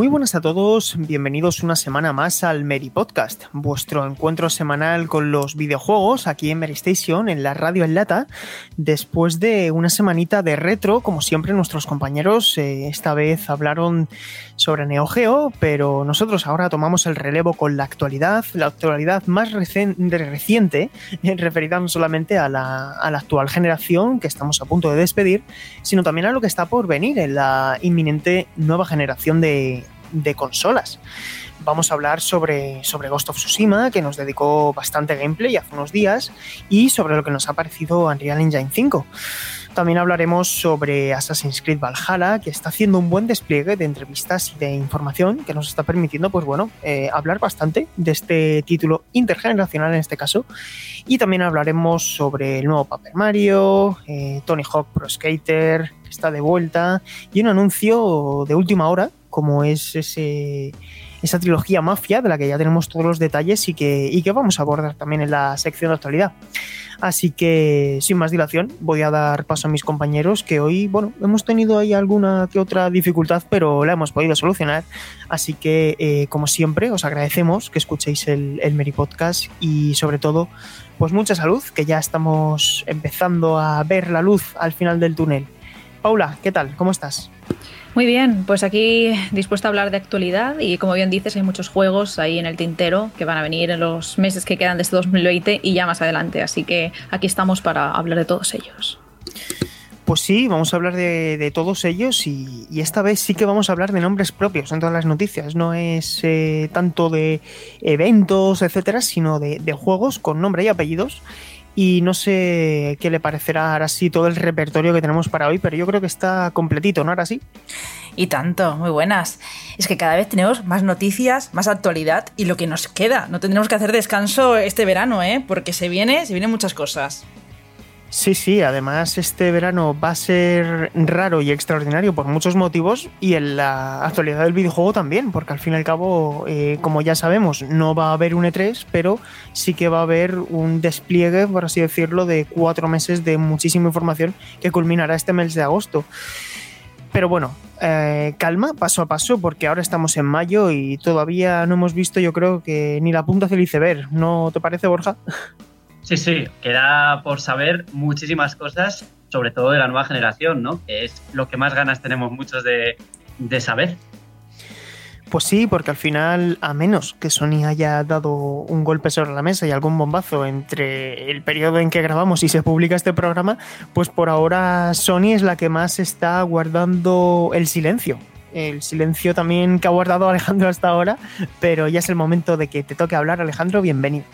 Muy buenas a todos, bienvenidos una semana más al Meri Podcast, vuestro encuentro semanal con los videojuegos aquí en Meri Station, en la radio en lata, después de una semanita de retro, como siempre nuestros compañeros eh, esta vez hablaron sobre Neo Geo, pero nosotros ahora tomamos el relevo con la actualidad, la actualidad más reciente, referida no solamente a la, a la actual generación que estamos a punto de despedir, sino también a lo que está por venir en la inminente nueva generación de de, consolas. Vamos a hablar sobre, sobre Ghost of Tsushima, que nos dedicó bastante gameplay hace unos días, y sobre lo que nos ha parecido Unreal Engine 5. También hablaremos sobre Assassin's Creed Valhalla, que está haciendo un buen despliegue de entrevistas y de información que nos está permitiendo, pues bueno, eh, hablar bastante de este título intergeneracional en este caso. Y también hablaremos sobre el nuevo Paper Mario, eh, Tony Hawk Pro Skater, que está de vuelta, y un anuncio de última hora como es ese, esa trilogía Mafia, de la que ya tenemos todos los detalles y que, y que vamos a abordar también en la sección de actualidad. Así que, sin más dilación, voy a dar paso a mis compañeros, que hoy, bueno, hemos tenido ahí alguna que otra dificultad, pero la hemos podido solucionar. Así que, eh, como siempre, os agradecemos que escuchéis el, el Meri Podcast y, sobre todo, pues mucha salud, que ya estamos empezando a ver la luz al final del túnel. Paula, ¿qué tal? ¿Cómo estás? Muy bien, pues aquí dispuesta a hablar de actualidad y como bien dices hay muchos juegos ahí en el tintero que van a venir en los meses que quedan de este 2020 y ya más adelante, así que aquí estamos para hablar de todos ellos. Pues sí, vamos a hablar de, todos ellos y, esta vez sí que vamos a hablar de nombres propios en todas las noticias. No es eh, tanto de eventos, etcétera, sino de, juegos con nombre y apellidos y no sé qué le parecerá ahora sí todo el repertorio que tenemos para hoy, pero yo creo que está completito, ¿no? Ahora sí. Y tanto, muy buenas. Es que cada vez tenemos más noticias, más actualidad y lo que nos queda. No tendremos que hacer descanso este verano, ¿eh? Porque se viene, se vienen muchas cosas. Sí, sí, además este verano va a ser raro y extraordinario por muchos motivos y en la actualidad del videojuego también, porque al fin y al cabo, eh, como ya sabemos, no va a haber un E3, pero sí que va a haber un despliegue, por así decirlo, de cuatro meses de muchísima información que culminará este mes de agosto. Pero bueno, eh, calma, paso a paso, porque ahora estamos en mayo y todavía no hemos visto, yo creo que ni la punta del iceberg. ¿No te parece, Borja? Sí, sí, queda por saber muchísimas cosas, sobre todo de la nueva generación, ¿no? Que es lo que más ganas tenemos muchos de, saber. Pues sí, porque al final, a menos que Sony haya dado un golpe sobre la mesa y algún bombazo entre el periodo en que grabamos y se publica este programa, pues por ahora Sony es la que más está guardando el silencio. El silencio también que ha guardado Alejandro hasta ahora, pero ya es el momento de que te toque hablar, Alejandro, bienvenido.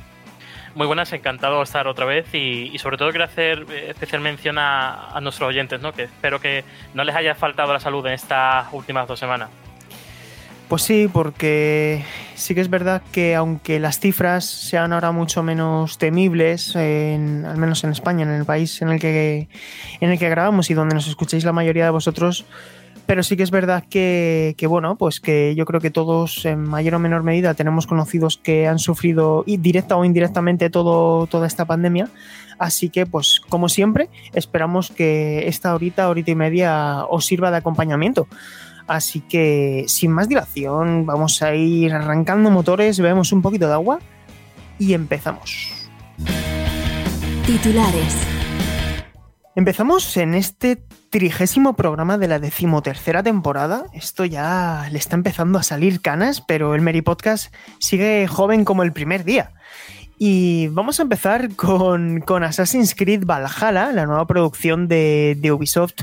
Muy buenas, encantado de estar otra vez y, sobre todo quiero hacer especial mención a, nuestros oyentes, ¿no? que espero que no les haya faltado la salud en estas últimas dos semanas. Pues sí, porque sí que es verdad que aunque las cifras sean ahora mucho menos temibles, al menos en España, en el país en el que en el que grabamos y donde nos escucháis la mayoría de vosotros, pero sí que es verdad que, bueno, pues que yo creo que todos en mayor o menor medida tenemos conocidos que han sufrido directa o indirectamente todo, toda esta pandemia. Así que, pues, como siempre, esperamos que esta horita, horita y media os sirva de acompañamiento. Así que, sin más dilación, vamos a ir arrancando motores, bebemos un poquito de agua y empezamos. Titulares. Empezamos en este trigésimo programa de la decimotercera temporada. Esto ya le está empezando a salir canas, pero el Meri Podcast sigue joven como el primer día. Y vamos a empezar con, Assassin's Creed Valhalla, la nueva producción de, Ubisoft,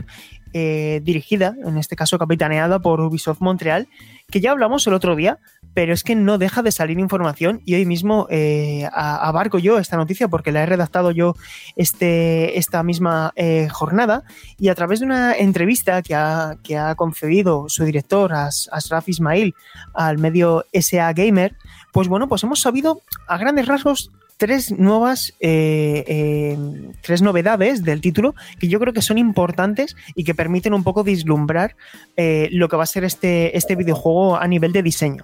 eh, dirigida, en este caso capitaneada por Ubisoft Montreal, que ya hablamos el otro día, pero es que no deja de salir información y hoy mismo eh, abarco yo esta noticia porque la he redactado yo este, esta misma eh, jornada y a través de una entrevista que ha, que ha concedido su director, Asraf Ismail, al medio SA Gamer, pues bueno, pues hemos sabido a grandes rasgos tres nuevas, eh, eh, tres novedades del título que yo creo que son importantes y que permiten un poco vislumbrar eh, lo que va a ser este, este videojuego a nivel de diseño.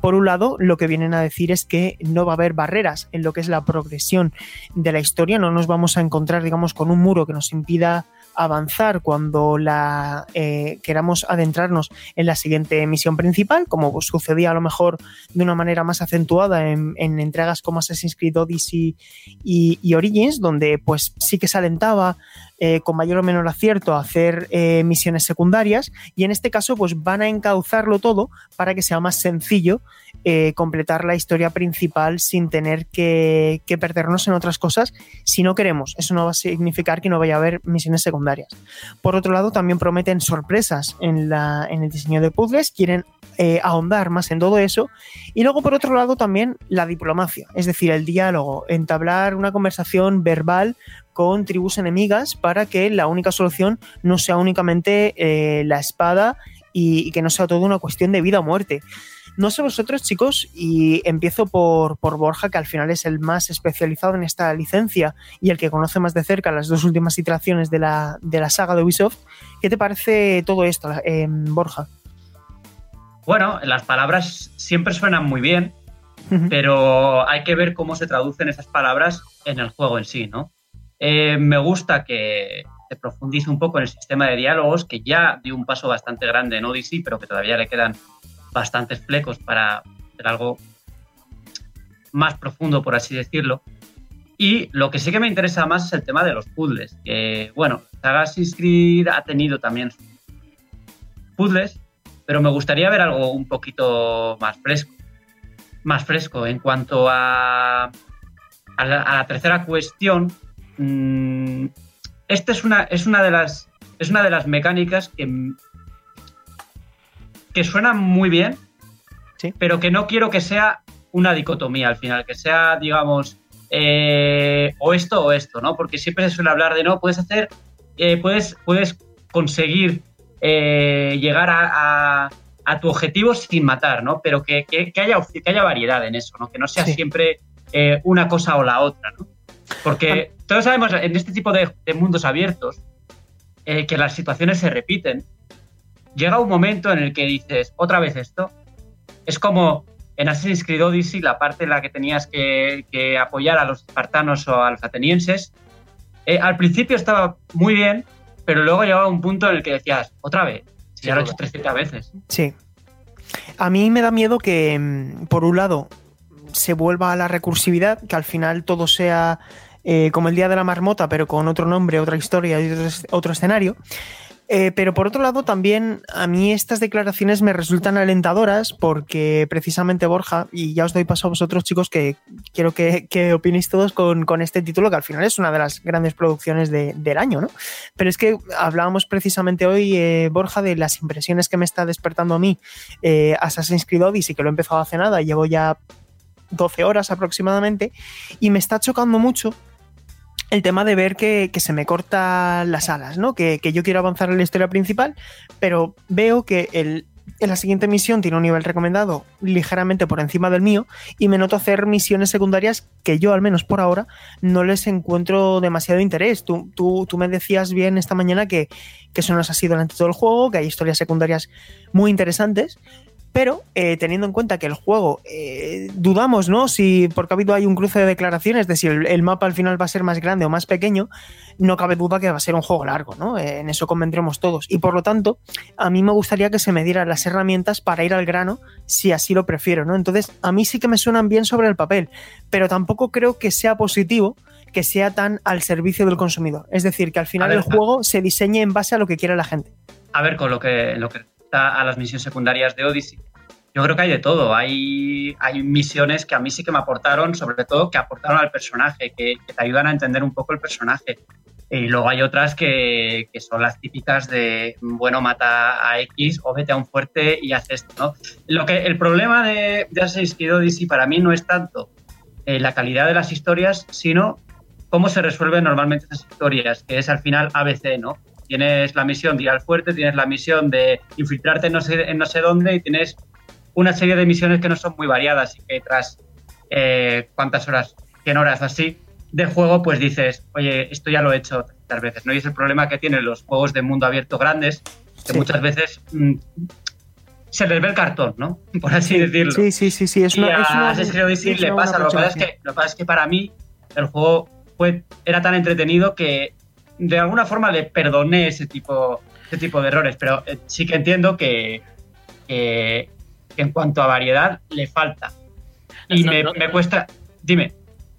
Por un lado, lo que vienen a decir es que no va a haber barreras en lo que es la progresión de la historia, no nos vamos a encontrar, digamos, con un muro que nos impida avanzar cuando la eh, queramos adentrarnos en la siguiente misión principal, como sucedía a lo mejor de una manera más acentuada en, entregas como Assassin's Creed Odyssey y, Origins, donde pues sí que se alentaba eh, con mayor o menor acierto a hacer eh, misiones secundarias y en este caso pues van a encauzarlo todo para que sea más sencillo eh, completar la historia principal sin tener que, perdernos en otras cosas si no queremos. Eso no va a significar que no vaya a haber misiones secundarias. Por otro lado, también prometen sorpresas en, la, en el diseño de puzzles, quieren eh, ahondar más en todo eso. Y luego, por otro lado, también la diplomacia, es decir, el diálogo, entablar una conversación verbal con tribus enemigas para que la única solución no sea únicamente eh, la espada y, y, que no sea todo una cuestión de vida o muerte. No sé vosotros, chicos, y empiezo por, Borja, que al final es el más especializado en esta licencia y el que conoce más de cerca las dos últimas iteraciones de la, saga de Ubisoft. ¿Qué te parece todo esto, eh, Borja? Bueno, las palabras siempre suenan muy bien, pero hay que ver cómo se traducen esas palabras en el juego en sí, ¿no? Eh, me gusta que se profundice un poco en el sistema de diálogos, que ya dio un paso bastante grande en Odyssey, pero que todavía le quedan bastantes flecos para hacer algo más profundo, por así decirlo. Y lo que sí que me interesa más es el tema de los puzzles. Que, bueno, Assassin's Creed ha tenido también puzzles, pero me gustaría ver algo un poquito más fresco. Más fresco. En cuanto a, a, la, tercera cuestión, mm, esta es una, es, una de las, es una de las mecánicas que que suena muy bien, pero que no quiero que sea una dicotomía al final, que sea, digamos, eh, o esto o esto, ¿no? Porque siempre se suele hablar de, no, puedes hacer, eh, puedes, puedes conseguir eh, llegar a, tu objetivo sin matar, ¿no? Pero que, haya, que haya variedad en eso, ¿no? Que no sea siempre una cosa o la otra, ¿no? Porque todos sabemos en este tipo de mundos abiertos que las situaciones se repiten llega un momento en el que dices, otra vez esto. Es como en Assassin's Creed Odyssey, la parte en la que tenías que, apoyar a los espartanos o alfatenienses. Eh, al principio estaba muy bien, pero luego llegaba un punto en el que decías, otra vez, ya lo he hecho 300 veces. Sí. A mí me da miedo que, mm, por un lado, se vuelva a la recursividad, que al final todo sea eh, como el Día de la Marmota, pero con otro nombre, otra historia y otro escenario. Eh, pero por otro lado, también a mí estas declaraciones me resultan alentadoras porque precisamente Borja, y ya os doy paso a vosotros chicos, que quiero que, opinéis todos con, este título, que al final es una de las grandes producciones del año, ¿no? Pero es que hablábamos precisamente hoy, eh, Borja, de las impresiones que me está despertando a mí eh, Assassin's Creed Odyssey, que lo he empezado hace nada, llevo ya 12 horas aproximadamente, y me está chocando mucho el tema de ver que, se me cortan las alas, ¿no? Que, yo quiero avanzar en la historia principal, pero veo que el, en la siguiente misión tiene un nivel recomendado ligeramente por encima del mío y me noto hacer misiones secundarias que yo, al menos por ahora, no les encuentro demasiado interés. Tú, tú, tú me decías bien esta mañana que, que eso no ha sido durante todo el juego, que hay historias secundarias muy interesantes, pero eh, teniendo en cuenta que el juego, eh, dudamos, ¿no? Si, porque ha habido hay un cruce de declaraciones de si el, mapa al final va a ser más grande o más pequeño, no cabe duda que va a ser un juego largo, ¿no? Eh, en eso convendremos todos. Y por lo tanto, a mí me gustaría que se me dieran las herramientas para ir al grano, si así lo prefiero, ¿no? Entonces, a mí sí que me suenan bien sobre el papel, pero tampoco creo que sea positivo que sea tan al servicio del consumidor. Es decir, que al final el juego se diseñe en base a lo que quiere la gente. A ver, con lo que, lo que a las misiones secundarias de Odyssey, yo creo que hay de todo. Hay, hay misiones que a mí sí que me aportaron, sobre todo que aportaron al personaje, que, te ayudan a entender un poco el personaje. Y luego hay otras que, que, son las típicas de, bueno, mata a X o vete a un fuerte y haz esto, ¿no? Lo que, el problema de, de Assassin's Creed Odyssey para mí no es tanto eh, la calidad de las historias, sino cómo se resuelven normalmente esas historias, que es al final ABC, ¿no? Tienes la misión de ir al fuerte, tienes la misión de infiltrarte en no sé, en no sé dónde y tienes una serie de misiones que no son muy variadas y que tras eh, cuántas horas, 100 horas así, de juego, pues dices, oye, esto ya lo he hecho tantas veces, ¿no? Y es el problema que tienen los juegos de mundo abierto grandes, que muchas veces mm, se les ve el cartón, ¿no? Por así decirlo. Sí, sí, sí, sí. Es y una, a es una- Assassin's Creed Odyssey es le una pasa, lo que, pasa es que, lo que pasa es que para mí el juego fue, era tan entretenido que de alguna forma le perdoné ese tipo, ese tipo de errores, pero eh, sí que entiendo que, que- que en cuanto a variedad le falta. Y No, me, no, me cuesta, dime,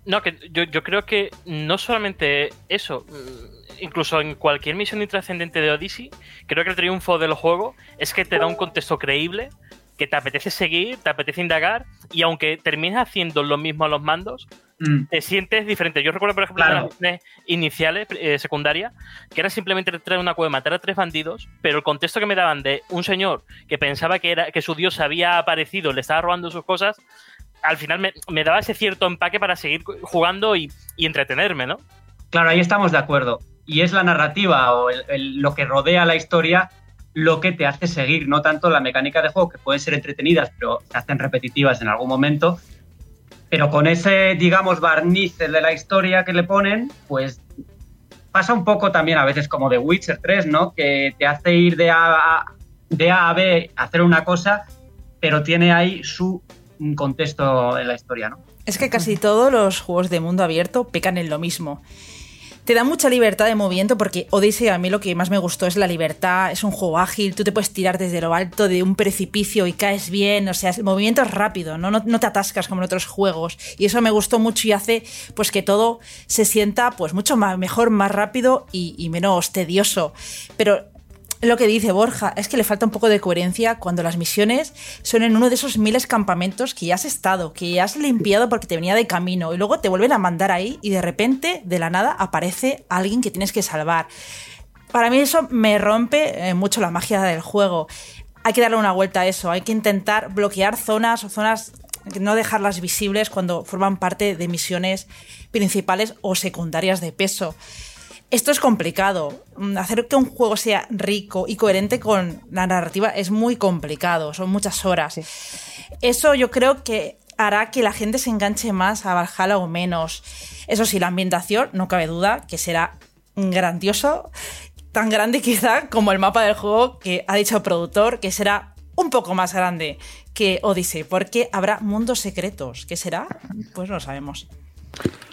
No, que yo, yo creo que no solamente eso, mm, incluso en cualquier misión intrascendente de Odyssey, creo que el triunfo del juego es que te da un contexto creíble, que te apetece seguir, te apetece indagar, y aunque termines haciendo lo mismo a los mandos, mm, te sientes diferente. Yo recuerdo, por ejemplo, Claro. las misiones iniciales, eh, secundaria, que era simplemente entrar en una cueva, matar a tres bandidos, pero el contexto que me daban de un señor que pensaba que, era, que su dios había aparecido, le estaba robando sus cosas, al final me, me daba ese cierto empaque para seguir jugando y, y entretenerme, ¿no? Claro, ahí estamos de acuerdo. Y es la narrativa o el- el- lo que rodea la historia lo que te hace seguir, no tanto la mecánica de juego, que pueden ser entretenidas, pero se hacen repetitivas en algún momento. Pero con ese, digamos, barniz de la historia que le ponen, pues pasa un poco también a veces como de Witcher 3, ¿no? Que te hace ir de A de a, a B hacer una cosa, pero tiene ahí su contexto en la historia, ¿no? Es que casi todos los juegos de mundo abierto pecan en lo mismo. Te da mucha libertad de movimiento porque Odyssey a mí lo que más me gustó es la libertad, es un juego ágil, tú te puedes tirar desde lo alto de un precipicio y caes bien, o sea, el movimiento es rápido, ¿no? No, no te atascas como en otros juegos y eso me gustó mucho y hace pues que todo se sienta pues mucho más, mejor, más rápido y, y menos tedioso. Pero lo que dice Borja es que le falta un poco de coherencia cuando las misiones son en uno de esos miles campamentos que ya has estado, que ya has limpiado porque te venía de camino y luego te vuelven a mandar ahí y de repente, de la nada, aparece alguien que tienes que salvar. Para mí eso me rompe eh, mucho la magia del juego. Hay que darle una vuelta a eso, hay que intentar bloquear zonas o zonas no dejarlas visibles cuando forman parte de misiones principales o secundarias de peso. Esto es complicado. Mm, Hacer que un juego sea rico y coherente con la narrativa es muy complicado, son muchas horas. Eso yo creo que hará que la gente se enganche más a Valhalla o menos. Eso sí, la ambientación, no cabe duda, que será grandioso, tan grande quizá como el mapa del juego que ha dicho el productor, que será un poco más grande que Odyssey, porque habrá mundos secretos. ¿Qué será? Pues no lo sabemos.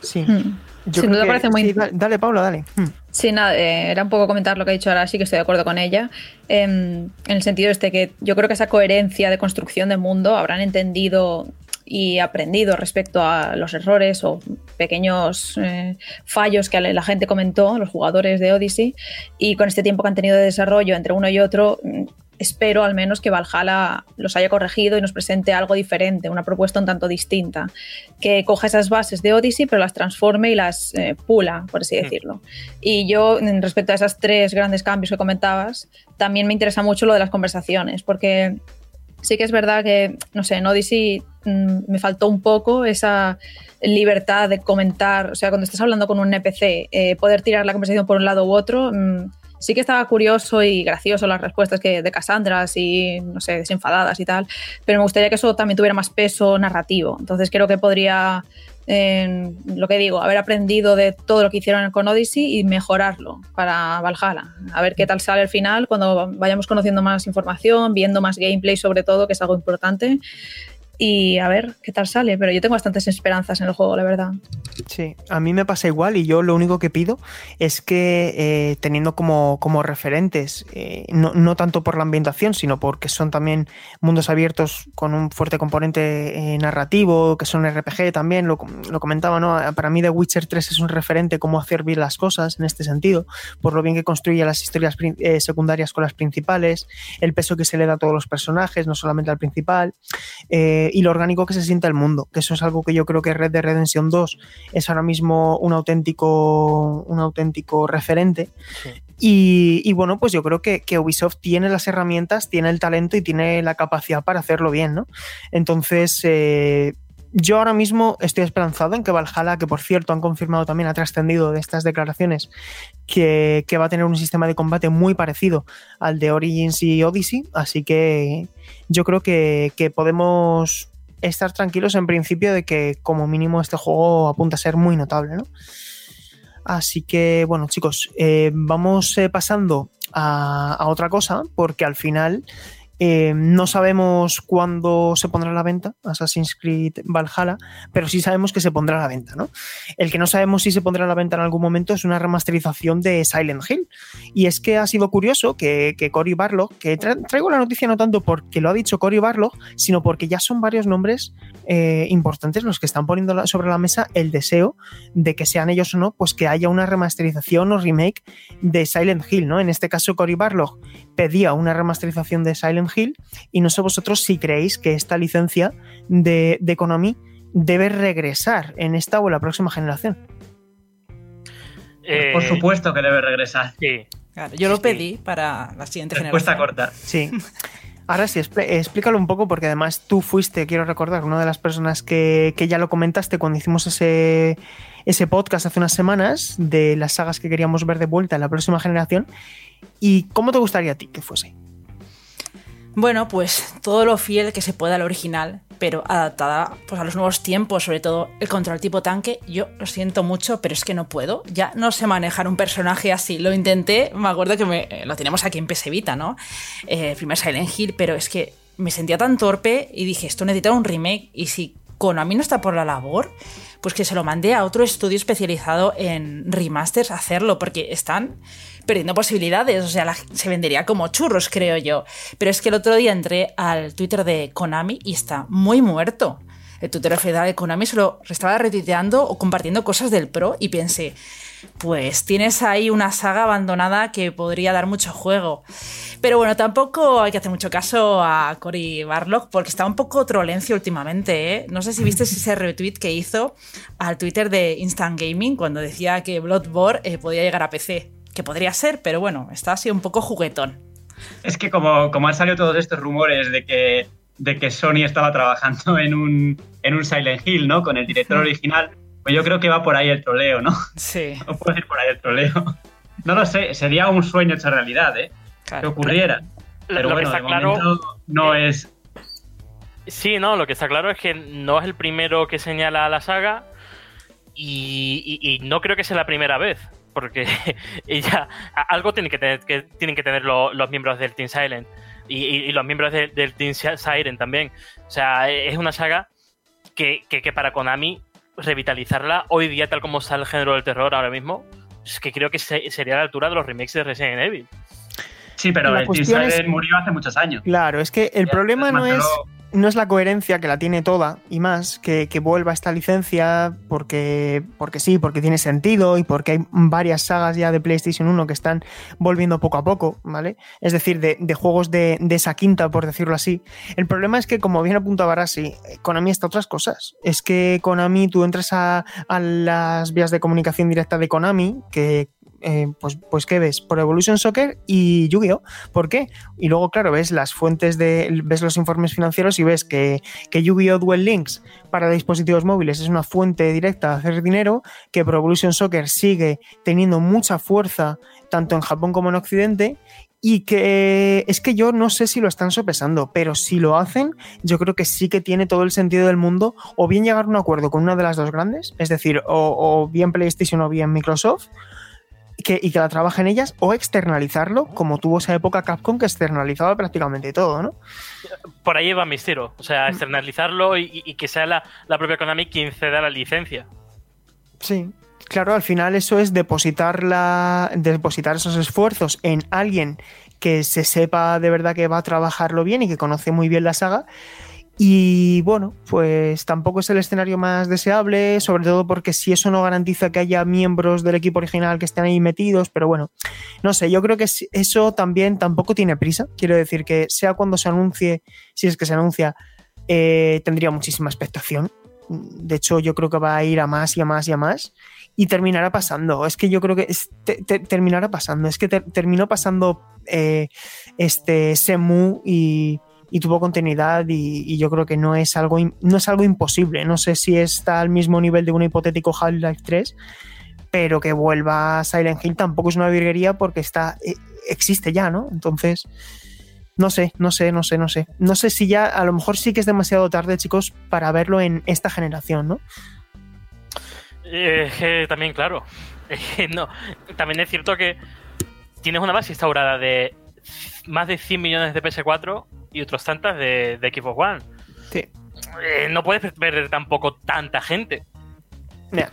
Sí. Hmm. Yo Sin duda que- parece muy- sí, dale, Paula, dale. Hmm. Sí, nada, eh, era un poco comentar lo que ha dicho ahora, sí que estoy de acuerdo con ella, em, en el sentido este que yo creo que esa coherencia de construcción de mundo habrán entendido y aprendido respecto a los errores o pequeños eh, fallos que la gente comentó, los jugadores de Odyssey, y con este tiempo que han tenido de desarrollo entre uno y otro, mm, espero al menos que Valhalla los haya corregido y nos presente algo diferente, una propuesta un tanto distinta, que coja esas bases de Odyssey pero las transforme y las eh, pula, por así Mm. decirlo. Y yo, respecto a esos tres grandes cambios que comentabas, también me interesa mucho lo de las conversaciones, porque sí que es verdad que, no sé, en Odyssey me faltó un poco esa libertad de comentar, o sea, cuando estás hablando con un NPC, eh, poder tirar la conversación por un lado u otro. mm, Sí que estaba curioso y gracioso las respuestas que de Cassandra, así, no sé, desenfadadas y tal, pero me gustaría que eso también tuviera más peso narrativo. Entonces creo que podría, eh, lo que digo, haber aprendido de todo lo que hicieron con Odyssey y mejorarlo para Valhalla. A ver qué tal sale al final cuando vayamos conociendo más información, viendo más gameplay sobre todo, que es algo importante. Y a ver qué tal sale, pero yo tengo bastantes esperanzas en el juego, la verdad. Sí, a mí me pasa igual y yo lo único que pido es que eh, teniendo como, como referentes, eh, no, no tanto por la ambientación, sino porque son también mundos abiertos con un fuerte componente eh, narrativo, que son RPG también, lo, comentaba, ¿no? Para mí The Witcher 3 es un referente cómo hacer bien las cosas en este sentido, por lo bien que construye las historias secundarias con las principales, el peso que se le da a todos los personajes, no solamente al principal. Eh, se, y lo orgánico que se siente el mundo, que eso es algo que yo creo que Red Dead Redemption 2 es ahora mismo un auténtico, un auténtico referente. Y, bueno, pues yo creo que, que, Ubisoft tiene las herramientas, tiene el talento y tiene la capacidad para hacerlo bien, ¿no? Entonces, eh, yo ahora mismo estoy esperanzado en que Valhalla, que por cierto han confirmado también, ha trascendido de estas declaraciones, que, va a tener un sistema de combate muy parecido al de Origins y Odyssey. Así que yo creo que, podemos estar tranquilos en principio de que como mínimo este juego apunta a ser muy notable, ¿no? Así que bueno chicos, eh, vamos eh, pasando a, a, otra cosa porque al final eh, no sabemos cuándo se pondrá a la venta Assassin's Creed Valhalla, pero sí sabemos que se pondrá a la venta, ¿no? El que no sabemos si se pondrá a la venta en algún momento es una remasterización de Silent Hill. Y es que ha sido curioso que, Cory Barlog, que traigo la noticia no tanto porque lo ha dicho Cory Barlog, sino porque ya son varios nombres eh, importantes los que están poniendo sobre la mesa el deseo de que sean ellos o no, pues que haya una remasterización o remake de Silent Hill, ¿no? En este caso, Cory Barlog pedía una remasterización de Silent Hill y no sé vosotros si creéis que esta licencia de, de Konami debe regresar en esta o en la próxima generación. Pues por eh, supuesto que debe regresar. Sí. yo lo pedí para la siguiente Respuesta generación. corta. Sí. Ahora sí, explícalo un poco, porque además tú fuiste, quiero recordar, una de las personas que, que ya lo comentaste cuando hicimos ese, ese podcast hace unas semanas de las sagas que queríamos ver de vuelta en la próxima generación. ¿Y cómo te gustaría a ti que fuese? Bueno, pues todo lo fiel que se pueda al original, pero adaptada pues, a los nuevos tiempos, sobre todo el control tipo tanque. Yo lo siento mucho, pero es que no puedo. Ya no sé manejar un personaje así. Lo intenté, me acuerdo que me, lo tenemos aquí en PS Vita, ¿no? Eh, primer Silent Hill, pero es que me sentía tan torpe y dije, esto necesita un remake. Y si Konami no está por la labor, pues que se lo mandé a otro estudio especializado en remasters a hacerlo, porque están perdiendo posibilidades. O sea, se vendería como churros, creo yo. Pero es que el otro día entré al Twitter de Konami y está muy muerto. El Twitter de Konami se estaba retuiteando o compartiendo cosas del Pro y pensé, pues tienes ahí una saga abandonada que podría dar mucho juego. Pero bueno, tampoco hay que hacer mucho caso a Cory Barlock porque está un poco trolencio últimamente. ¿eh? No sé si viste ese retweet que hizo al Twitter de Instant Gaming cuando decía que Bloodborne eh, podía llegar a PC que podría ser, pero bueno, está así un poco juguetón. Es que como, como han salido todos estos rumores de que, de que Sony estaba trabajando en un, en un Silent Hill, ¿no? Con el director original, pues yo creo que va por ahí el troleo, ¿no? Sí. No puede ir por ahí el troleo. No lo sé, sería un sueño hecho realidad, ¿eh? Que ocurriera. Pero bueno, de claro, no es... Sí, no, lo que está claro es que no es el primero que señala la saga y, y no creo que sea la primera vez porque ella algo tiene que tener, que tienen que tener los miembros del Team Silent y, los miembros del Team Siren también. O sea, es una saga que, para Konami revitalizarla hoy día tal como está el género del terror ahora mismo, es que creo que sería a la altura de los remakes de Resident Evil. Sí, pero el Team Siren murió hace muchos años. Claro, es que el problema no es no es la coherencia que la tiene toda y más que, que vuelva esta licencia porque, porque sí, porque tiene sentido y porque hay varias sagas ya de PlayStation 1 que están volviendo poco a poco, ¿vale? Es decir, de, juegos de, esa quinta, por decirlo así. El problema es que, como bien apuntaba Barassi, Konami está otras cosas. Es que Konami, tú entras a, a las vías de comunicación directa de Konami, que eh, pues, pues ¿qué ves? Por Evolution Soccer y Yu-Gi-Oh! ¿Por qué? Y luego, claro, ves las fuentes de. ves los informes financieros y ves que, que Yu-Gi-Oh! Duel Links para dispositivos móviles es una fuente directa de hacer dinero, que Pro Evolution Soccer sigue teniendo mucha fuerza tanto en Japón como en Occidente y que es que yo no sé si lo están sopesando, pero si lo hacen, yo creo que sí que tiene todo el sentido del mundo o bien llegar a un acuerdo con una de las dos grandes, es decir, o bien PlayStation o bien Microsoft, y que la trabajen ellas o externalizarlo, como tuvo esa época Capcom que externalizaba prácticamente todo, ¿no? Por ahí va mi estilo, o sea, externalizarlo y, que sea la, propia Konami quien ceda la licencia. Sí, claro, al final eso es depositar, la, depositar esos esfuerzos en alguien que se sepa de verdad que va a trabajarlo bien y que conoce muy bien la saga y bueno, pues tampoco es el escenario más deseable, sobre todo porque si eso no garantiza que haya miembros del equipo original que estén ahí metidos, pero bueno, no sé, yo creo que eso también tampoco tiene prisa. Quiero decir que sea cuando se anuncie, si es que se anuncia, eh, tendría muchísima expectación. De hecho, yo creo que va a ir a más y a más y a más. Y terminará pasando. Es que yo creo que terminará pasando. Es que terminó pasando eh, este Semu y, tuvo continuidad. Y, yo creo que no es, algo, no es algo imposible. No sé si está al mismo nivel de un hipotético Half-Life 3. Pero que vuelva a Silent Hill tampoco es una virguería porque está, eh, existe ya, ¿no? Entonces, no sé, no sé, no sé, no sé. No sé si ya, a lo mejor sí que es demasiado tarde, chicos, para verlo en esta generación, ¿no? Eh, también, claro. no, también es cierto que tienes una base instaurada de más de 100 millones de PS4 y otros tantas de, de Xbox One. Sí. Eh, no puedes perder tampoco tanta gente.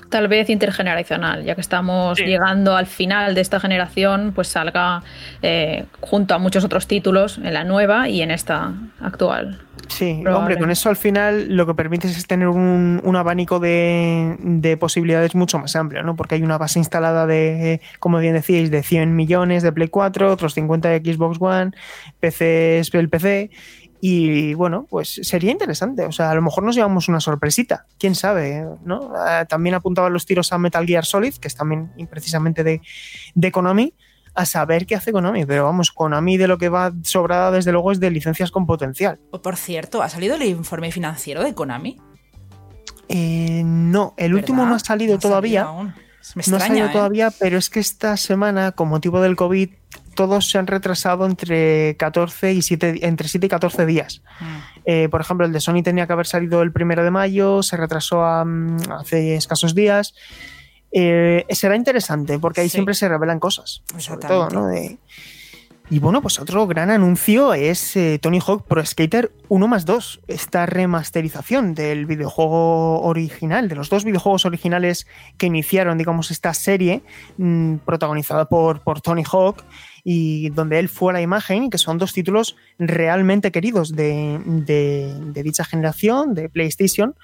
Tal vez intergeneracional, ya que estamos llegando al final de esta generación, pues salga eh, junto a muchos otros títulos en la nueva y en esta actual. Sí, hombre, con eso al final lo que permites es tener un, abanico de, posibilidades mucho más amplio, ¿no? Porque hay una base instalada de, como bien decíais, de 100 millones de Play 4, otros 50 de Xbox One, PC es el PC y bueno, pues sería interesante. O sea, a lo mejor nos llevamos una sorpresita. Quién sabe, ¿no? Ah, también apuntaban los tiros a Metal Gear Solid, que es también precisamente de, de Konami, a saber qué hace Konami. Pero vamos, Konami de lo que va sobrada, desde luego, es de licencias con potencial. Por cierto, ¿ha salido el informe financiero de Konami? Eh, no, el último no ha salido todavía. no ha salido ¿eh? todavía, pero es que esta semana, con motivo del COVID, todos se han retrasado entre 14 y 7, entre 7 y 14 días. Mm. Eh, por ejemplo, el de Sony tenía que haber salido el primero de mayo, se retrasó a, mm, hace escasos días. Eh, será interesante porque ahí siempre se revelan cosas. Sobre todo, ¿no? Y bueno, pues otro gran anuncio es eh, Tony Hawk Pro Skater 1 más 2, esta remasterización del videojuego original, de los dos videojuegos originales que iniciaron, digamos, esta serie mm, protagonizada por, por Tony Hawk y donde él fue la imagen, que son dos títulos realmente queridos de, dicha generación, de PlayStation,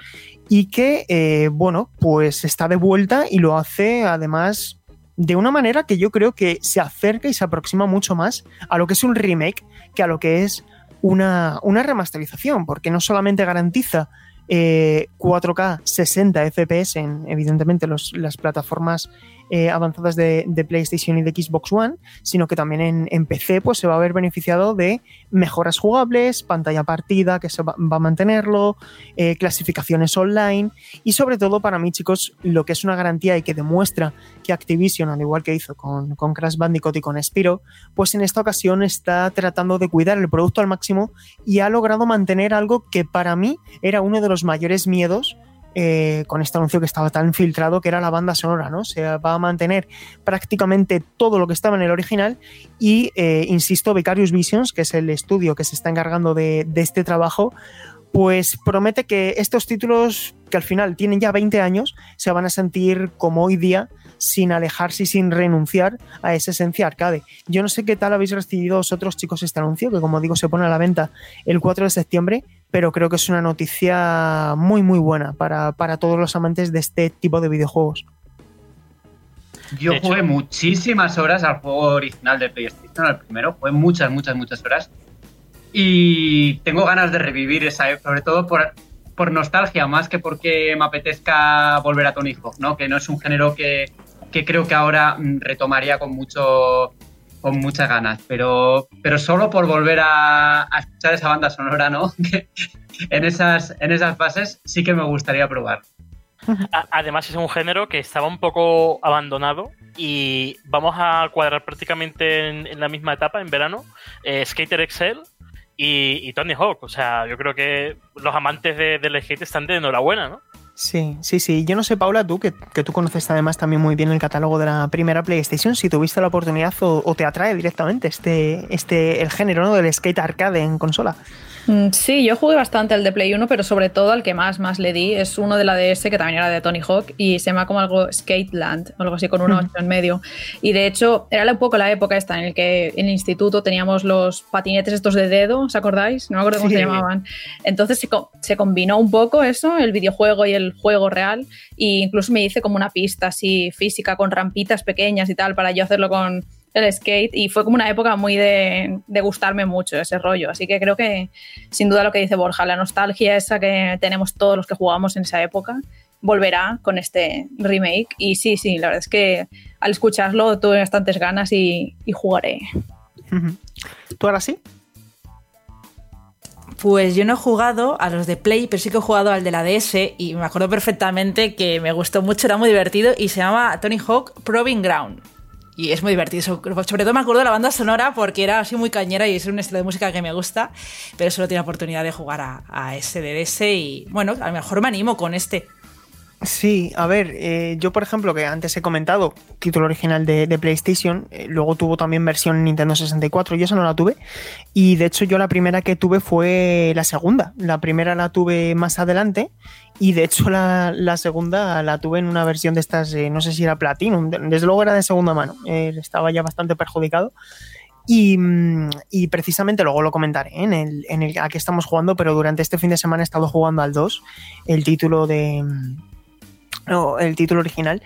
y que, eh, bueno, pues está de vuelta y lo hace además de una manera que yo creo que se acerca y se aproxima mucho más a lo que es un remake que a lo que es una, una remasterización, porque no solamente garantiza 4K 60 FPS en, evidentemente, las plataformas eh, avanzadas de, PlayStation y de Xbox One, sino que también en, PC pues, se va a ver beneficiado de mejoras jugables, pantalla partida que se va, a mantenerlo, eh, clasificaciones online y sobre todo para mí chicos lo que es una garantía y que demuestra que Activision, al igual que hizo con, con Crash Bandicoot y con Spiro, pues en esta ocasión está tratando de cuidar el producto al máximo y ha logrado mantener algo que para mí era uno de los mayores miedos eh, con este anuncio que estaba tan filtrado, que era la banda sonora, ¿no? Se va a mantener prácticamente todo lo que estaba en el original y, eh, insisto, Vicarious Visions, que es el estudio que se está encargando de, este trabajo, pues promete que estos títulos, que al final tienen ya 20 años, se van a sentir como hoy día sin alejarse y sin renunciar a esa esencia arcade. Yo no sé qué tal habéis recibido vosotros, chicos, este anuncio, que como digo se pone a la venta el 4 de septiembre, pero creo que es una noticia muy, muy buena para, todos los amantes de este tipo de videojuegos. Yo jugué muchísimas horas al juego original de PlayStation, al primero, jugué muchas, muchas, muchas horas. Y tengo ganas de revivir esa, sobre todo por, por nostalgia, más que porque me apetezca volver a Tony Hawk, ¿no? Que no es un género que, que creo que ahora mm, retomaría con mucho con muchas ganas, pero, pero solo por volver a, escuchar esa banda sonora, ¿no? en, esas, en esas fases sí que me gustaría probar. Además es un género que estaba un poco abandonado y vamos a cuadrar prácticamente en, la misma etapa, en verano, eh, Skater Excel y, Tony Hawk. O sea, yo creo que los amantes del skate están de enhorabuena, ¿no? Sí, sí, sí. Yo no sé, Paula, tú, que, tú conoces además también muy bien el catálogo de la primera PlayStation, si tuviste la oportunidad o, te atrae directamente este, este, el género ¿no? del skate arcade en consola. Mm, sí, yo jugué bastante al de Play 1, pero sobre todo al que más, más le di es uno de la DS que también era de Tony Hawk y se llama como algo Skateland o algo así con un 8 en medio. Y de hecho era un poco la época esta en el que en el instituto teníamos los patinetes estos de dedo, ¿os acordáis? No me acuerdo cómo se llamaban. Entonces se, se, combinó un poco eso, el videojuego y el juego real e incluso me hice como una pista así física con rampitas pequeñas y tal para yo hacerlo con el skate y fue como una época muy de, de, gustarme mucho ese rollo. Así que creo que sin duda lo que dice Borja, la nostalgia esa que tenemos todos los que jugamos en esa época volverá con este remake. Y sí, sí, la verdad es que al escucharlo tuve bastantes ganas y, y jugaré. ¿Tú ahora sí? Pues yo no he jugado a los de Play, pero sí que he jugado al de la DS y me acuerdo perfectamente que me gustó mucho, era muy divertido y se llama Tony Hawk Proving Ground. Y es muy divertido. Sobre todo me acuerdo de la banda sonora porque era así muy cañera y es un estilo de música que me gusta, pero solo tiene oportunidad de jugar a, a ese de DS y bueno, a lo mejor me animo con este. Sí, a ver, eh, yo por ejemplo, que antes he comentado, título original de, PlayStation, eh, luego tuvo también versión Nintendo 64, yo esa no la tuve, y de hecho yo la primera que tuve fue la segunda, la primera la tuve más adelante, y de hecho la, segunda la tuve en una versión de estas, eh, no sé si era Platinum, desde luego era de segunda mano, estaba ya bastante perjudicado. Y, mm, y, precisamente luego lo comentaré en el, en el a que estamos jugando, pero durante este fin de semana he estado jugando al 2, el título de, el título original.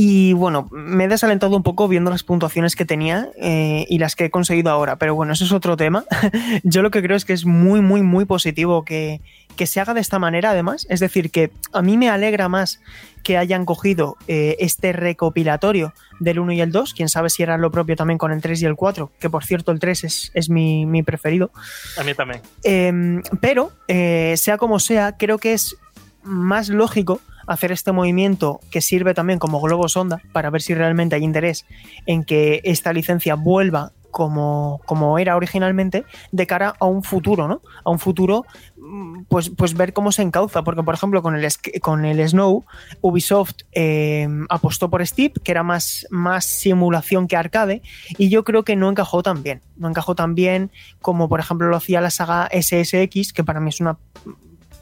Y bueno, me he desalentado un poco viendo las puntuaciones que tenía eh, y las que he conseguido ahora, pero bueno, eso es otro tema. Yo lo que creo es que es muy, muy, muy positivo que, se haga de esta manera, además. Es decir, que a mí me alegra más que hayan cogido eh, este recopilatorio del 1 y el 2. Quién sabe si era lo propio también con el 3 y el 4, que por cierto el 3 es, es mi, mi, preferido. A mí también. Em, pero, eh, sea como sea, creo que es más lógico hacer este movimiento que sirve también como globo sonda para ver si realmente hay interés en que esta licencia vuelva como, como, era originalmente de cara a un futuro, ¿no? A un futuro, mm, pues, pues ver cómo se encauza. Porque, por ejemplo, con el, con el Snow, Ubisoft em, apostó por Steep, que era más, más simulación que arcade, y yo creo que no encajó tan bien. No encajó tan bien como, por ejemplo, lo hacía la saga SSX, que para mí es una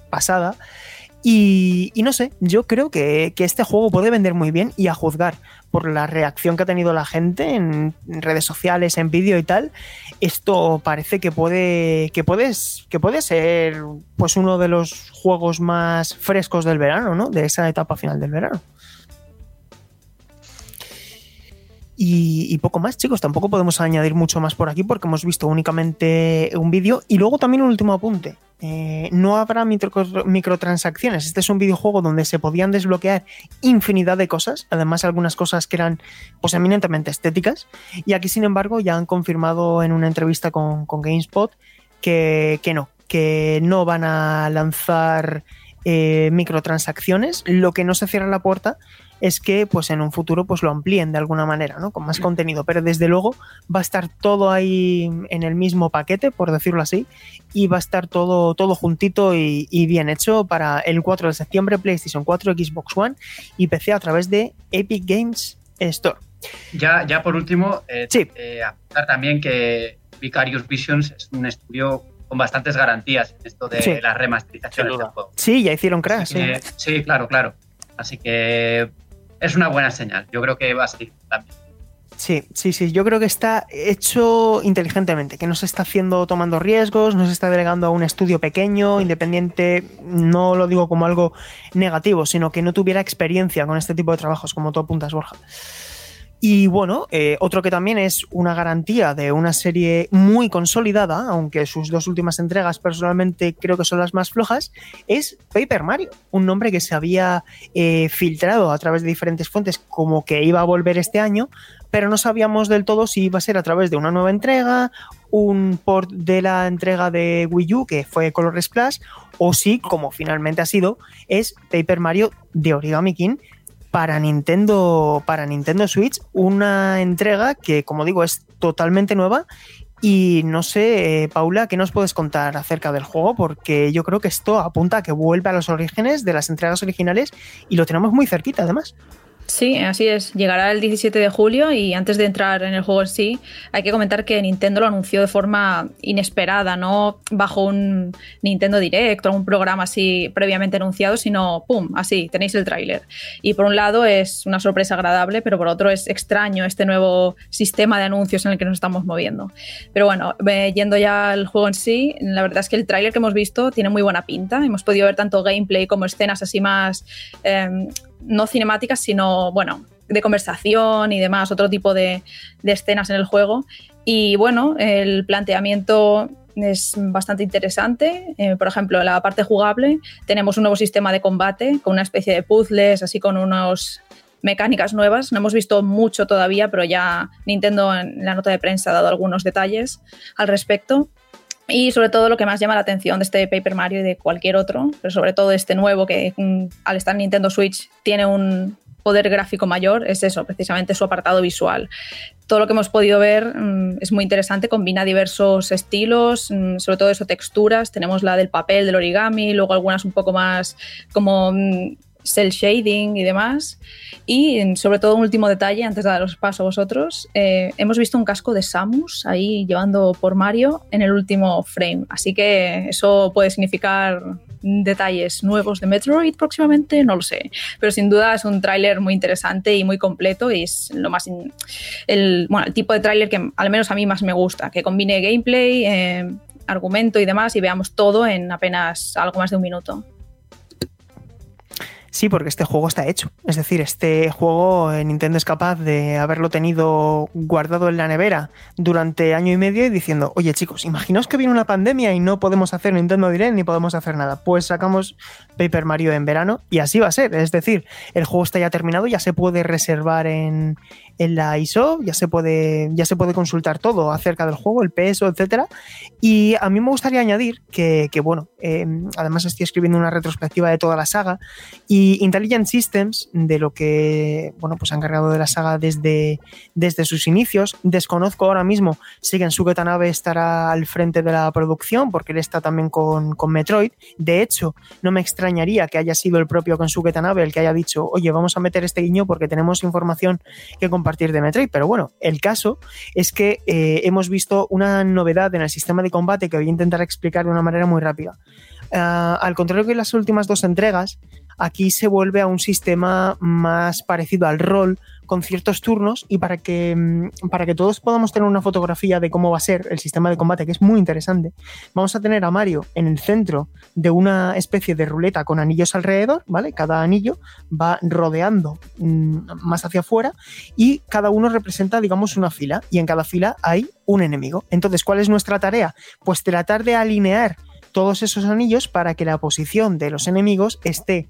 pasada. Y, no sé, yo creo que, este juego puede vender muy bien y a juzgar por la reacción que ha tenido la gente en, redes sociales, en vídeo y tal, esto parece que puede, que, puedes, que puede ser pues uno de los juegos más frescos del verano, ¿no? De esa etapa final del verano. Y, poco más, chicos. Tampoco podemos añadir mucho más por aquí porque hemos visto únicamente un vídeo. Y luego también un último apunte. Eh, no habrá microtransacciones. Este es un videojuego donde se podían desbloquear infinidad de cosas. Además, algunas cosas que eran pues, eminentemente estéticas. Y aquí, sin embargo, ya han confirmado en una entrevista con, GameSpot que, que no, que no van a lanzar eh, microtransacciones. Lo que no se cierra la puerta es que pues en un futuro pues lo amplíen de alguna manera, ¿no? Con más contenido, pero desde luego va a estar todo ahí en el mismo paquete, por decirlo así, y va a estar todo, todo juntito y, bien hecho para el 4 de septiembre, PlayStation 4, Xbox One y PC a través de Epic Games Store. Ya, ya por último, eh, sí. eh, también que Vicarious Visions es un estudio con bastantes garantías en esto de la remasterización del juego. Sí, ya hicieron Crash. sí, claro, claro. Así que es una buena señal. Yo creo que va a seguir también. Sí, sí, sí. Yo creo que está hecho inteligentemente, que no se está haciendo tomando riesgos, no se está delegando a un estudio pequeño, independiente. No lo digo como algo negativo, sino que no tuviera experiencia con este tipo de trabajos, como tú apuntas, Borja. Y bueno, eh, otro que también es una garantía de una serie muy consolidada, aunque sus dos últimas entregas personalmente creo que son las más flojas, es Paper Mario, un nombre que se había eh, filtrado a través de diferentes fuentes como que iba a volver este año, pero no sabíamos del todo si iba a ser a través de una nueva entrega, un port de la entrega de Wii U que fue Color Splash, o si, como finalmente ha sido, es Paper Mario de Origami King para Nintendo, para Nintendo Switch, una entrega que, como digo, es totalmente nueva. Y no sé, eh, Paula, ¿qué nos puedes contar acerca del juego? Porque yo creo que esto apunta a que vuelve a los orígenes de las entregas originales y lo tenemos muy cerquita, además. Sí, así es. Llegará el 17 de julio y antes de entrar en el juego en sí, hay que comentar que Nintendo lo anunció de forma inesperada, no bajo un Nintendo Direct o un programa así previamente anunciado, sino ¡pum! Así, tenéis el tráiler. Y por un lado es una sorpresa agradable, pero por otro es extraño este nuevo sistema de anuncios en el que nos estamos moviendo. Pero bueno, yendo ya al juego en sí, la verdad es que el tráiler que hemos visto tiene muy buena pinta. Hemos podido ver tanto gameplay como escenas así más... Em, no cinemáticas, sino, bueno, de conversación y demás, otro tipo de, escenas en el juego. Y bueno, el planteamiento es bastante interesante. Eh, por ejemplo, la parte jugable tenemos un nuevo sistema de combate con una especie de puzzles, así con unas mecánicas nuevas. No hemos visto mucho todavía, pero ya Nintendo en la nota de prensa ha dado algunos detalles al respecto. Y sobre todo lo que más llama la atención de este Paper Mario y de cualquier otro, pero sobre todo este nuevo que mm, al estar en Nintendo Switch tiene un poder gráfico mayor, es eso, precisamente su apartado visual todo lo que hemos podido ver mm, es muy interesante, combina diversos estilos, mm, sobre todo eso, texturas. Tenemos la del papel, del origami, luego algunas un poco más como cel shading y demás. Y sobre todo un último detalle, antes de daros paso a vosotros, eh, hemos visto un casco de Samus ahí llevando por Mario en el último frame. Así que eso puede significar detalles nuevos de Metroid próximamente, no lo sé. Pero sin duda es un tráiler muy interesante y muy completo y es lo más el, tipo de tráiler que al menos a mí más me gusta, que combine gameplay, eh, argumento y demás y veamos todo en apenas algo más de un minuto. Sí, porque este juego está hecho. Es decir, este juego eh, Nintendo es capaz de haberlo tenido guardado en la nevera durante año y medio y diciendo, oye chicos, imaginaos que viene una pandemia y no podemos hacer Nintendo Direct ni podemos hacer nada. Pues sacamos Paper Mario en verano y así va a ser. Es decir, el juego está ya terminado, ya se puede reservar en, en la ISO, ya se puede, ya se puede consultar todo acerca del juego, el peso, etcétera. Y a mí me gustaría añadir que, bueno, em, además estoy escribiendo una retrospectiva de toda la saga y Intelligent Systems, de lo que bueno, pues han cargado de la saga desde, desde sus inicios. Desconozco ahora mismo si Kensuke Tanabe estará al frente de la producción, porque él está también con, con Metroid. De hecho, no me extrañaría que haya sido el propio Kensuke Tanabe el que haya dicho, oye, vamos a meter este guiño porque tenemos información que compartir partir de Metroid. Pero bueno, el caso es que eh, hemos visto una novedad en el sistema de combate que voy a intentar explicar de una manera muy rápida. Ah, al contrario que en las últimas dos entregas, aquí se vuelve a un sistema más parecido al rol, con ciertos turnos y para que, mm, para que todos podamos tener una fotografía de cómo va a ser el sistema de combate, que es muy interesante, vamos a tener a Mario en el centro de una especie de ruleta con anillos alrededor, ¿vale? Cada anillo va rodeando mm, más hacia afuera y cada uno representa, digamos, una fila y en cada fila hay un enemigo. Entonces, ¿cuál es nuestra tarea? Pues tratar de alinear todos esos anillos para que la posición de los enemigos esté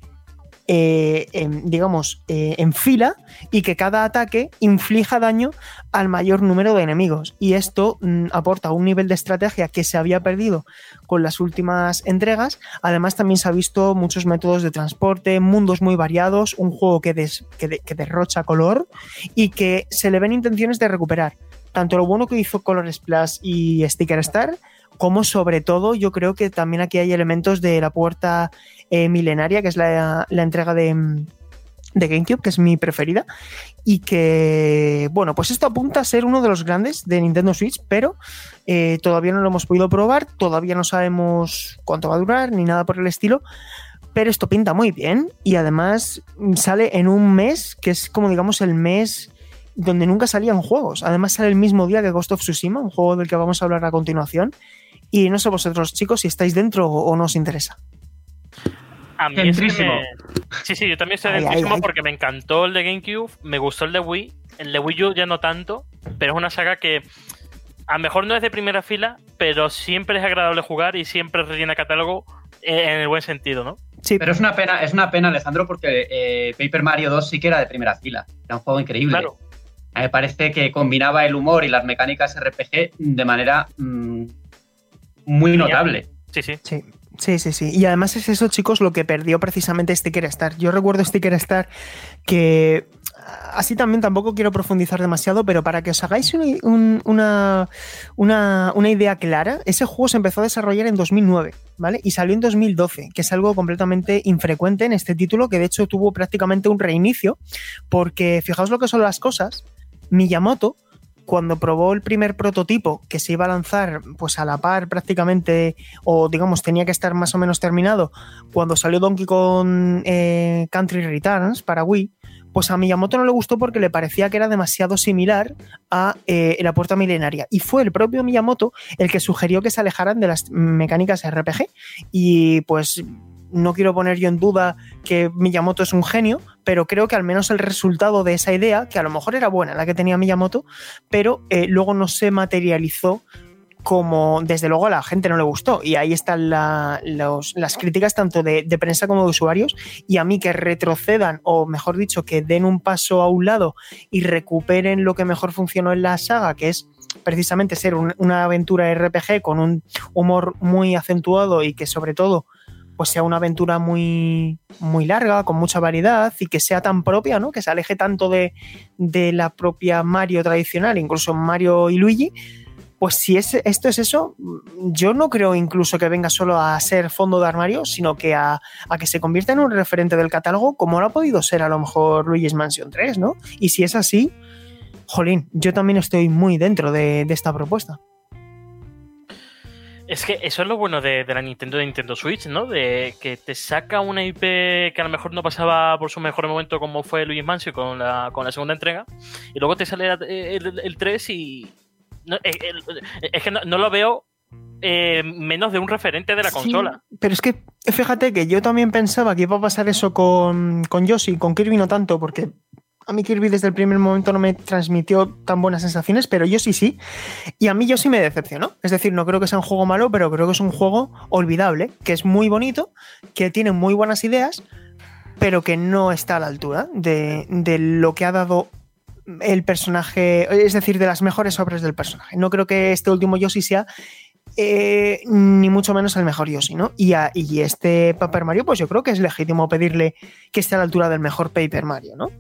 eh, digamos, eh, en fila y que cada ataque inflija daño al mayor número de enemigos. Y esto mm, aporta un nivel de estrategia que se había perdido con las últimas entregas. Además, también se ha visto muchos métodos de transporte, mundos muy variados, un juego que, que derrocha color y que se le ven intenciones de recuperar tanto lo bueno que hizo Color Splash y Sticker Star, como sobre todo yo creo que también aquí hay elementos de la puerta eh, milenaria, que es la, entrega de, de GameCube, que es mi preferida, y que, bueno, pues esto apunta a ser uno de los grandes de Nintendo Switch, pero eh, todavía no lo hemos podido probar, todavía no sabemos cuánto va a durar, ni nada por el estilo, pero esto pinta muy bien y además sale en un mes que es como digamos el mes donde nunca salían juegos. Además sale el mismo día que Ghost of Tsushima, un juego del que vamos a hablar a continuación. Y no sé vosotros, chicos, si estáis dentro o no os interesa. A mí es Sí, sí, yo también estoy dentrísimo porque me encantó el de GameCube, me gustó el de Wii. El de Wii U ya no tanto, pero es una saga que a lo mejor no es de primera fila, pero siempre es agradable jugar y siempre rellena catálogo en el buen sentido, ¿no? Sí. Pero es una pena, es una pena, Alejandro, porque eh, Paper Mario 2 sí que era de primera fila. Era un juego increíble. Claro me parece que combinaba el humor y las mecánicas RPG de manera mm, muy notable. Sí, sí. Sí. Sí, sí, sí. Y además es eso, chicos, lo que perdió precisamente Sticker Star. Yo recuerdo Sticker Star que así también tampoco quiero profundizar demasiado, pero para que os hagáis una, una, una, idea clara, ese juego se empezó a desarrollar en 2009, ¿vale? Y salió en 2012, que es algo completamente infrecuente en este título, que de hecho tuvo prácticamente un reinicio, porque fijaos lo que son las cosas, Miyamoto, cuando probó el primer prototipo que se iba a lanzar pues a la par prácticamente o digamos tenía que estar más o menos terminado cuando salió Donkey Kong eh, Country Returns para Wii pues a Miyamoto no le gustó porque le parecía que era demasiado similar a eh, la puerta milenaria. Y fue el propio Miyamoto el que sugirió que se alejaran de las mecánicas RPG y pues no quiero poner yo en duda que Miyamoto es un genio, pero creo que al menos el resultado de esa idea, que a lo mejor era buena la que tenía Miyamoto, pero eh, luego no se materializó como desde luego a la gente no le gustó. Y ahí están las críticas tanto de, de, prensa como de usuarios. Y a mí que retrocedan, o mejor dicho, que den un paso a un lado y recuperen lo que mejor funcionó en la saga, que es precisamente ser una aventura RPG con un humor muy acentuado y que sobre todo pues sea una aventura muy, muy larga, con mucha variedad y que sea tan propia, ¿no? Que se aleje tanto de, de la propia Mario tradicional, incluso Mario y Luigi. Pues si es, esto es eso, yo no creo incluso que venga solo a ser fondo de armario, sino que a, que se convierta en un referente del catálogo, como lo ha podido ser a lo mejor Luigi's Mansion 3, ¿no? Y si es así, jolín, yo también estoy muy dentro de, de esta propuesta. Es que eso es lo bueno de, de, la Nintendo de Nintendo Switch, ¿no? De que te saca una IP que a lo mejor no pasaba por su mejor momento como fue Luigi Mansion con la, con la segunda entrega, y luego te sale el, el, el 3 y... No, el, es que no, no, lo veo eh, menos de un referente de la sí, consola. Pero es que fíjate que yo también pensaba que iba a pasar eso con, con Yoshi, con Kirby no tanto, porque a mí Kirby desde el primer momento no me transmitió tan buenas sensaciones, pero yo sí sí. Y a mí yo sí me decepcionó. Es decir, no creo que sea un juego malo, pero creo que es un juego olvidable, que es muy bonito, que tiene muy buenas ideas, pero que no está a la altura de, lo que ha dado el personaje, es decir, de las mejores obras del personaje. No creo que este último Yoshi sea eh, ni mucho menos el mejor Yoshi, ¿no? Y, a, y, este Paper Mario, pues yo creo que es legítimo pedirle que esté a la altura del mejor Paper Mario, ¿no?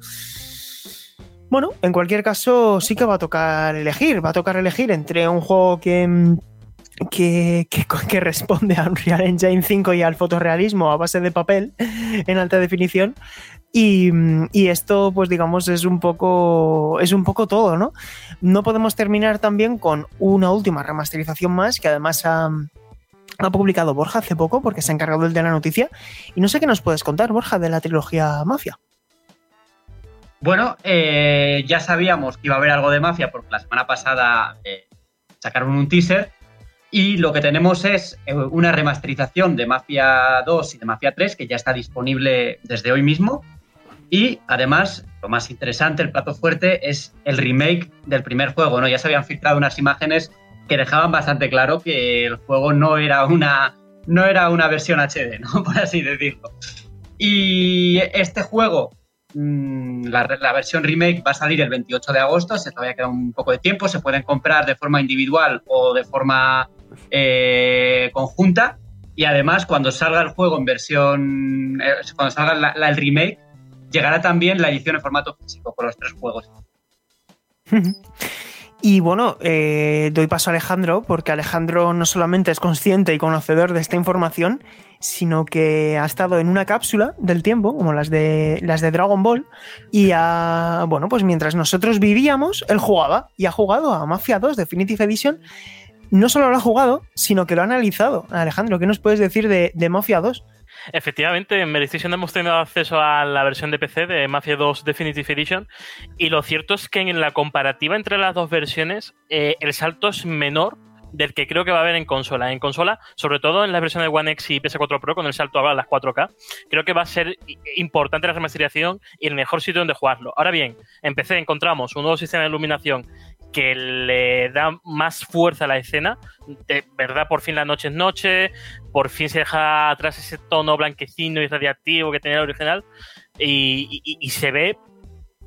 Bueno, en cualquier caso, sí que va a tocar elegir. Va a tocar elegir entre un juego que, que, que, responde a Unreal Engine 5 y al fotorrealismo a base de papel en alta definición. Y, y, esto, pues digamos, es un poco. es un poco todo, ¿no? No podemos terminar también con una última remasterización más, que además ha, ha publicado Borja hace poco, porque se ha encargado el de la noticia. Y no sé qué nos puedes contar, Borja, de la trilogía Mafia. Bueno, eh, ya sabíamos que iba a haber algo de Mafia porque la semana pasada eh, sacaron un teaser y lo que tenemos es eh, una remasterización de Mafia 2 y de Mafia 3 que ya está disponible desde hoy mismo y además, lo más interesante, el plato fuerte es el remake del primer juego, ¿no? Ya se habían filtrado unas imágenes que dejaban bastante claro que el juego no era una, no era una versión HD, ¿no? Por así decirlo. Y este juego Mm, la, versión remake va a salir el 28 de agosto, se todavía queda un poco de tiempo, se pueden comprar de forma individual o de forma eh, conjunta. Y además, cuando salga el juego en versión, eh, cuando salga la, el remake, llegará también la edición en formato físico con los tres juegos. Y bueno, eh, doy paso a Alejandro, porque Alejandro no solamente es consciente y conocedor de esta información, sino que ha estado en una cápsula del tiempo, como las de, las de Dragon Ball, y ha, bueno, pues mientras nosotros vivíamos, él jugaba, y ha jugado a Mafia 2 Definitive Edition. No solo lo ha jugado, sino que lo ha analizado. Alejandro, ¿qué nos puedes decir de, de Mafia 2? Efectivamente, en Medistation hemos tenido acceso a la versión de PC de Mafia 2 Definitive Edition y lo cierto es que en la comparativa entre las dos versiones eh, el salto es menor del que creo que va a haber en consola. En consola, sobre todo en las versiones One X y PS4 Pro, con el salto a las 4K, creo que va a ser importante la remasterización y el mejor sitio donde jugarlo. Ahora bien, en PC encontramos un nuevo sistema de iluminación que le da más fuerza a la escena. De verdad, por fin la noche es noche, por fin se deja atrás ese tono blanquecino y radiactivo que tenía el original y, se ve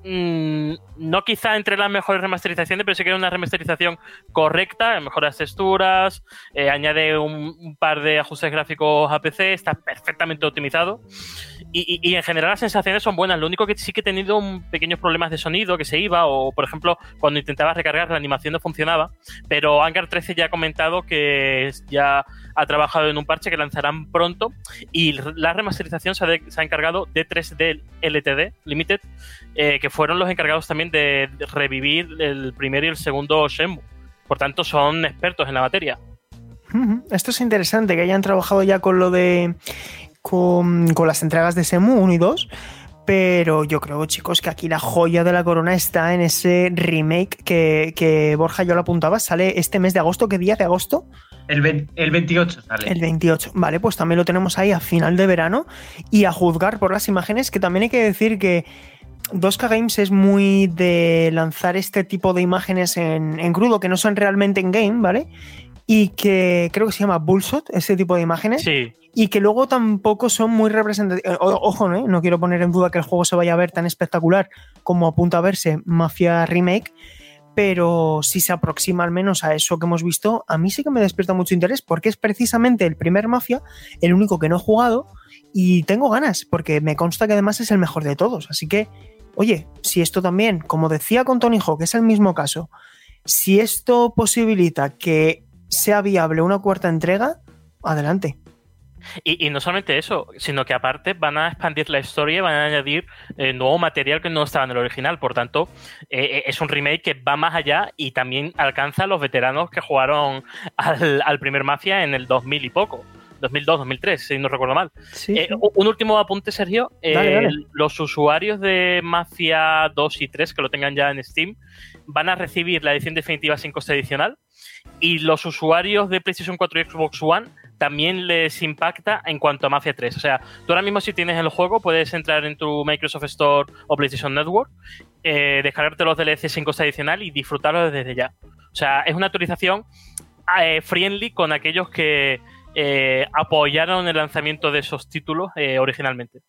mmm, no quizá entre las mejores remasterizaciones, pero sí que es una remasterización correcta, mejoras texturas, eh, añade un, un, par de ajustes gráficos a PC, está perfectamente optimizado. Y, en general las sensaciones son buenas. Lo único que sí que he tenido un pequeños problemas de sonido que se iba, o por ejemplo, cuando intentaba recargar la animación no funcionaba. Pero Angar 13 ya ha comentado que ya ha trabajado en un parche que lanzarán pronto. Y la remasterización se ha, de, se ha encargado de 3D LTD Limited, eh, que fueron los encargados también de revivir el primer y el segundo Shenmue. Por tanto, son expertos en la materia. Esto es interesante, que hayan trabajado ya con lo de. Con, con las entregas de Semu 1 y 2. Pero yo creo, chicos, que aquí la joya de la corona está en ese remake que, que Borja yo lo apuntaba. Sale este mes de agosto. ¿Qué día de agosto? El, el 28 sale. El 28, vale, pues también lo tenemos ahí a final de verano. Y a juzgar por las imágenes, que también hay que decir que 2K Games es muy de lanzar este tipo de imágenes en, en crudo, que no son realmente en game, ¿vale? Y que creo que se llama Bullshot, ese tipo de imágenes. Sí. Y que luego tampoco son muy representativas. Ojo, ¿no? no quiero poner en duda que el juego se vaya a ver tan espectacular como apunta a verse Mafia Remake, pero si se aproxima al menos a eso que hemos visto, a mí sí que me despierta mucho interés porque es precisamente el primer Mafia, el único que no he jugado y tengo ganas porque me consta que además es el mejor de todos. Así que, oye, si esto también, como decía con Tony Hawk, es el mismo caso, si esto posibilita que sea viable una cuarta entrega, adelante. Y, y, no solamente eso, sino que aparte van a expandir la historia, van a añadir eh, nuevo material que no estaba en el original. Por tanto, eh, es un remake que va más allá y también alcanza a los veteranos que jugaron al, al primer Mafia en el 2000 y poco. 2002, 2003, si no recuerdo mal. Sí, Eh, un último apunte, Sergio. Eh, Dale, dale. Los usuarios de Mafia 2 y 3 que lo tengan ya en Steam van a recibir la edición definitiva sin coste adicional. Y los usuarios de PlayStation 4 y Xbox One también les impacta en cuanto a Mafia 3. O sea, tú ahora mismo si tienes el juego puedes entrar en tu Microsoft Store o PlayStation Network, eh, descargarte los DLC sin coste adicional y disfrutarlos desde ya. O sea, es una actualización eh, friendly con aquellos que eh, apoyaron el lanzamiento de esos títulos eh, originalmente.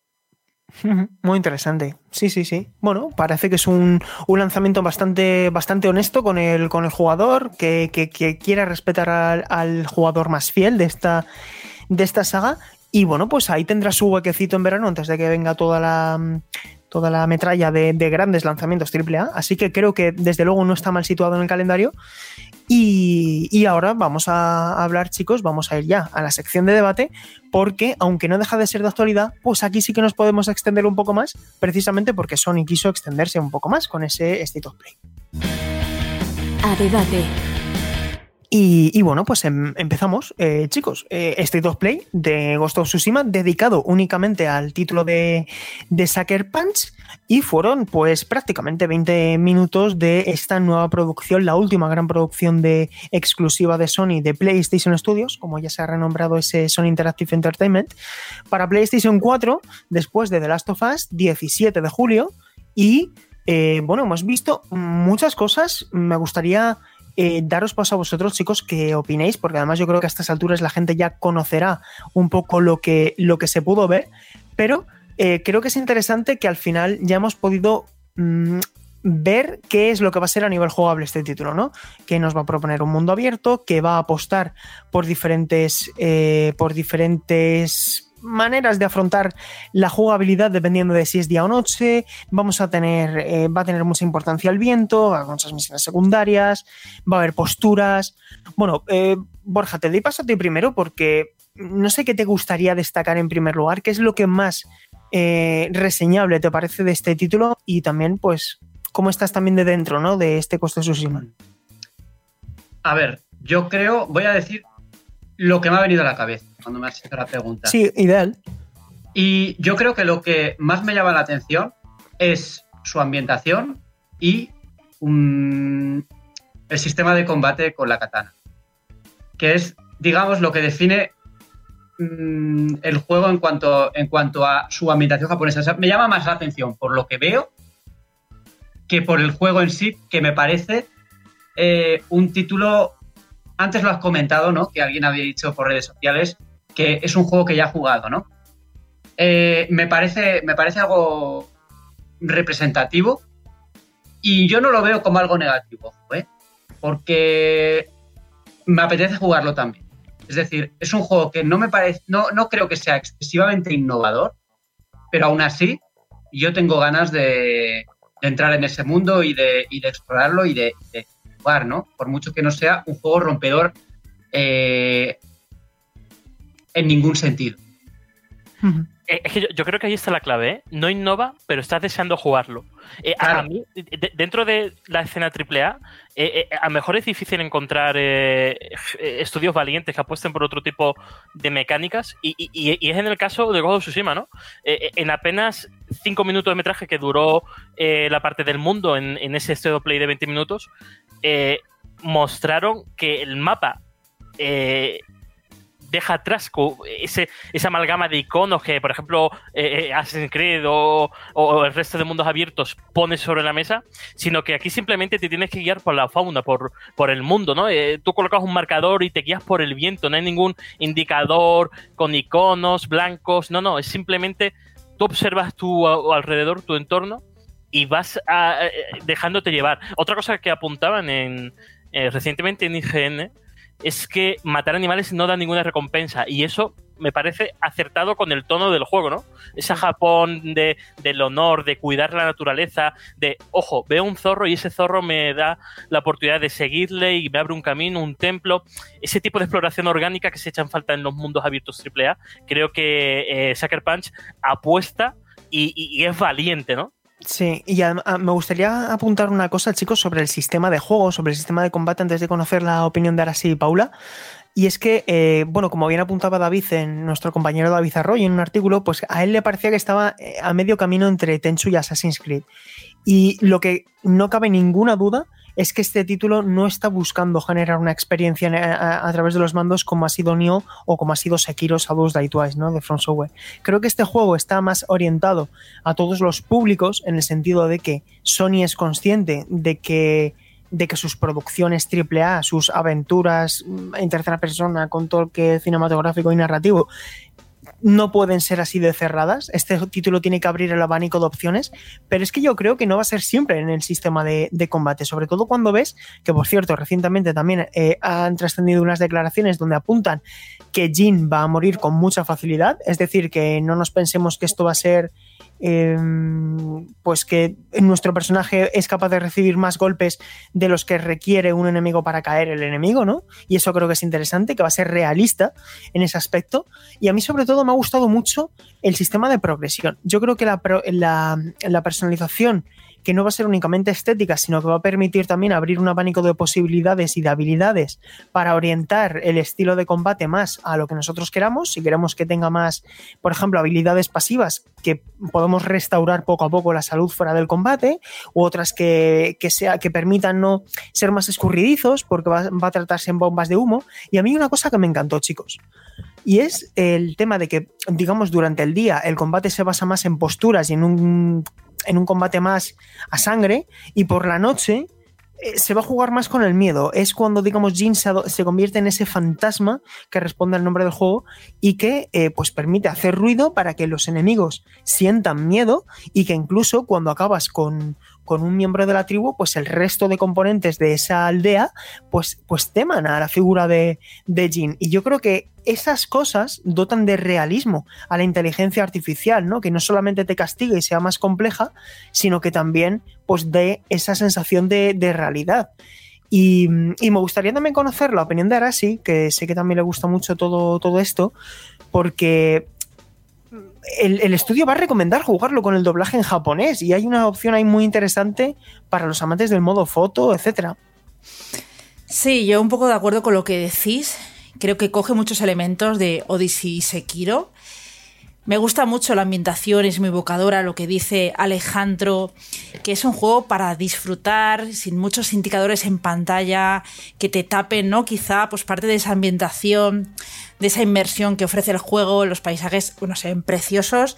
Muy interesante. Sí, sí, sí. Bueno, parece que es un, un lanzamiento bastante, bastante honesto con el, con el jugador, que, que, quiera respetar al, al jugador más fiel de esta, de esta saga. Y bueno, pues ahí tendrá su huequecito en verano antes de que venga toda la, toda la metralla de, de grandes lanzamientos AAA. Así que creo que desde luego no está mal situado en el calendario. Y, y, ahora vamos a hablar, chicos, vamos a ir ya a la sección de debate, porque aunque no deja de ser de actualidad, pues aquí sí que nos podemos extender un poco más, precisamente porque Sony quiso extenderse un poco más con ese State of Play. A debate. Y, bueno, pues em, empezamos, eh, chicos. Eh, State of Play de Ghost of Tsushima, dedicado únicamente al título de, de Sucker Punch. Y fueron, pues, prácticamente 20 minutos de esta nueva producción, la última gran producción de exclusiva de Sony de PlayStation Studios, como ya se ha renombrado ese Sony Interactive Entertainment, para PlayStation 4, después de The Last of Us, 17 de julio. Y eh, bueno, hemos visto muchas cosas. Me gustaría eh, daros paso a vosotros, chicos, que opinéis, porque además yo creo que a estas alturas la gente ya conocerá un poco lo que, lo que se pudo ver, pero eh, creo que es interesante que al final ya hemos podido mmm, ver qué es lo que va a ser a nivel jugable este título, ¿no? Que nos va a proponer un mundo abierto, que va a apostar por diferentes, eh, por diferentes maneras de afrontar la jugabilidad dependiendo de si es día o noche. Vamos a tener, eh, va a tener mucha importancia el viento, va a muchas misiones secundarias, va a haber posturas. Bueno, eh, Borja, te doy paso a ti primero porque no sé qué te gustaría destacar en primer lugar, qué es lo que más eh, reseñable te parece de este título y también, pues, cómo estás también de dentro, ¿no? De este costo de. A ver, yo creo, voy a decir lo que me ha venido a la cabeza cuando me has hecho la pregunta. Sí, ideal. Y yo creo que lo que más me llama la atención es su ambientación y un, el sistema de combate con la katana. Que es, digamos, lo que define mmm, el juego en cuanto, en cuanto a su ambientación japonesa. O sea, me llama más la atención por lo que veo que por el juego en sí, que me parece eh, un título. Antes lo has comentado, ¿no? Que alguien había dicho por redes sociales que es un juego que ya ha jugado, ¿no? Eh, me, parece, me parece algo representativo y yo no lo veo como algo negativo, ¿eh? porque me apetece jugarlo también. Es decir, es un juego que no me parece, no, no creo que sea excesivamente innovador, pero aún así yo tengo ganas de, entrar en ese mundo y de, explorarlo y de, Por mucho que no sea un juego rompedor eh, en ningún sentido. Es que yo, yo, creo que ahí está la clave, ¿eh? No innova, pero estás deseando jugarlo. Eh, claro. A mí, de, dentro de la escena AAA, eh, a lo mejor es difícil encontrar eh, estudios valientes que apuesten por otro tipo de mecánicas, y, y, y es en el caso de Ghost of Tsushima, ¿no? Eh, en apenas cinco minutos de metraje que duró eh, la parte del mundo en, en ese of Play de 20 minutos, mostraron que el mapa eh, deja atrás ese, esa amalgama de iconos que, por ejemplo, eh, eh, Assassin's Creed o, el resto de mundos abiertos pone sobre la mesa, sino que aquí simplemente te tienes que guiar por la fauna, por, por el mundo, ¿no? Eh, tú colocas un marcador y te guías por el viento, no hay ningún indicador con iconos blancos, no, no, es simplemente tú observas tu alrededor, tu entorno y vas dejándote llevar. Otra cosa que apuntaban en, recientemente en IGN es que matar animales no da ninguna recompensa y eso me parece acertado con el tono del juego, ¿no? Esa Japón de, del honor, de cuidar la naturaleza, de, ojo, veo un zorro y ese zorro me da la oportunidad de seguirle y me abre un camino, un templo, ese tipo de exploración orgánica que se echan falta en los mundos abiertos AAA, creo que eh, Sucker Punch apuesta y es valiente, ¿no? Sí, y me gustaría apuntar una cosa, chicos, sobre el sistema de juego, sobre el sistema de combate, antes de conocer la opinión de Arasi y Paula. Y es que, eh, bueno, como bien apuntaba David, en nuestro compañero David Arroyo en un artículo, pues a él le parecía que estaba eh, a medio camino entre Tenchu y Assassin's Creed. Y lo que no cabe ninguna duda es que este título no está buscando generar una experiencia a, través de los mandos como ha sido Nioh o como ha sido Sekiro Shadows Die Twice, ¿no? De From Software. Creo que este juego está más orientado a todos los públicos en el sentido de que Sony es consciente de que de que sus producciones AAA, sus aventuras en tercera persona con toque cinematográfico y narrativo no pueden ser así de cerradas. Este título tiene que abrir el abanico de opciones, pero es que yo creo que no va a ser siempre en el sistema de, combate, sobre todo cuando ves que, por cierto, recientemente también eh, han trascendido unas declaraciones donde apuntan que Jin va a morir con mucha facilidad, es decir, que no nos pensemos que esto va a ser Em, pues que nuestro personaje es capaz de recibir más golpes de los que requiere un enemigo para caer el enemigo, ¿no? Y eso creo que es interesante, que va a ser realista en ese aspecto. Y a mí sobre todo me ha gustado mucho el sistema de progresión. Yo creo que la, la, la personalización que no va a ser únicamente estética, sino que va a permitir también abrir un abanico de posibilidades y de habilidades para orientar el estilo de combate más a lo que nosotros queramos. Si queremos que tenga más, por ejemplo, habilidades pasivas que podemos restaurar poco a poco la salud fuera del combate, u otras que, sea, que permitan no ser más escurridizos, porque va, va a tratarse en bombas de humo. Y a mí una cosa que me encantó, chicos. Y es el tema de que, digamos, durante el día el combate se basa más en posturas y en un en un combate más a sangre y por la noche eh, se va a jugar más con el miedo. Es cuando, digamos, Jin se, convierte en ese fantasma que responde al nombre del juego y que eh, pues permite hacer ruido para que los enemigos sientan miedo y que incluso cuando acabas con, con un miembro de la tribu, pues el resto de componentes de esa aldea, pues, pues teman a la figura de, de Jin. Y yo creo que esas cosas dotan de realismo a la inteligencia artificial, ¿no? Que no solamente te castigue y sea más compleja, sino que también, pues, dé esa sensación de, realidad. Y, me gustaría también conocer la opinión de Arasi, que sé que también le gusta mucho todo, todo esto, porque el, estudio va a recomendar jugarlo con el doblaje en japonés y hay una opción ahí muy interesante para los amantes del modo foto, etcétera. Sí, yo un poco de acuerdo con lo que decís. Creo que coge muchos elementos de Odyssey Sekiro. Me gusta mucho la ambientación, es muy evocadora lo que dice Alejandro, que es un juego para disfrutar, sin muchos indicadores en pantalla, que te tapen, ¿no? Quizá, pues parte de esa ambientación de esa inmersión que ofrece el juego, los paisajes, se ven preciosos.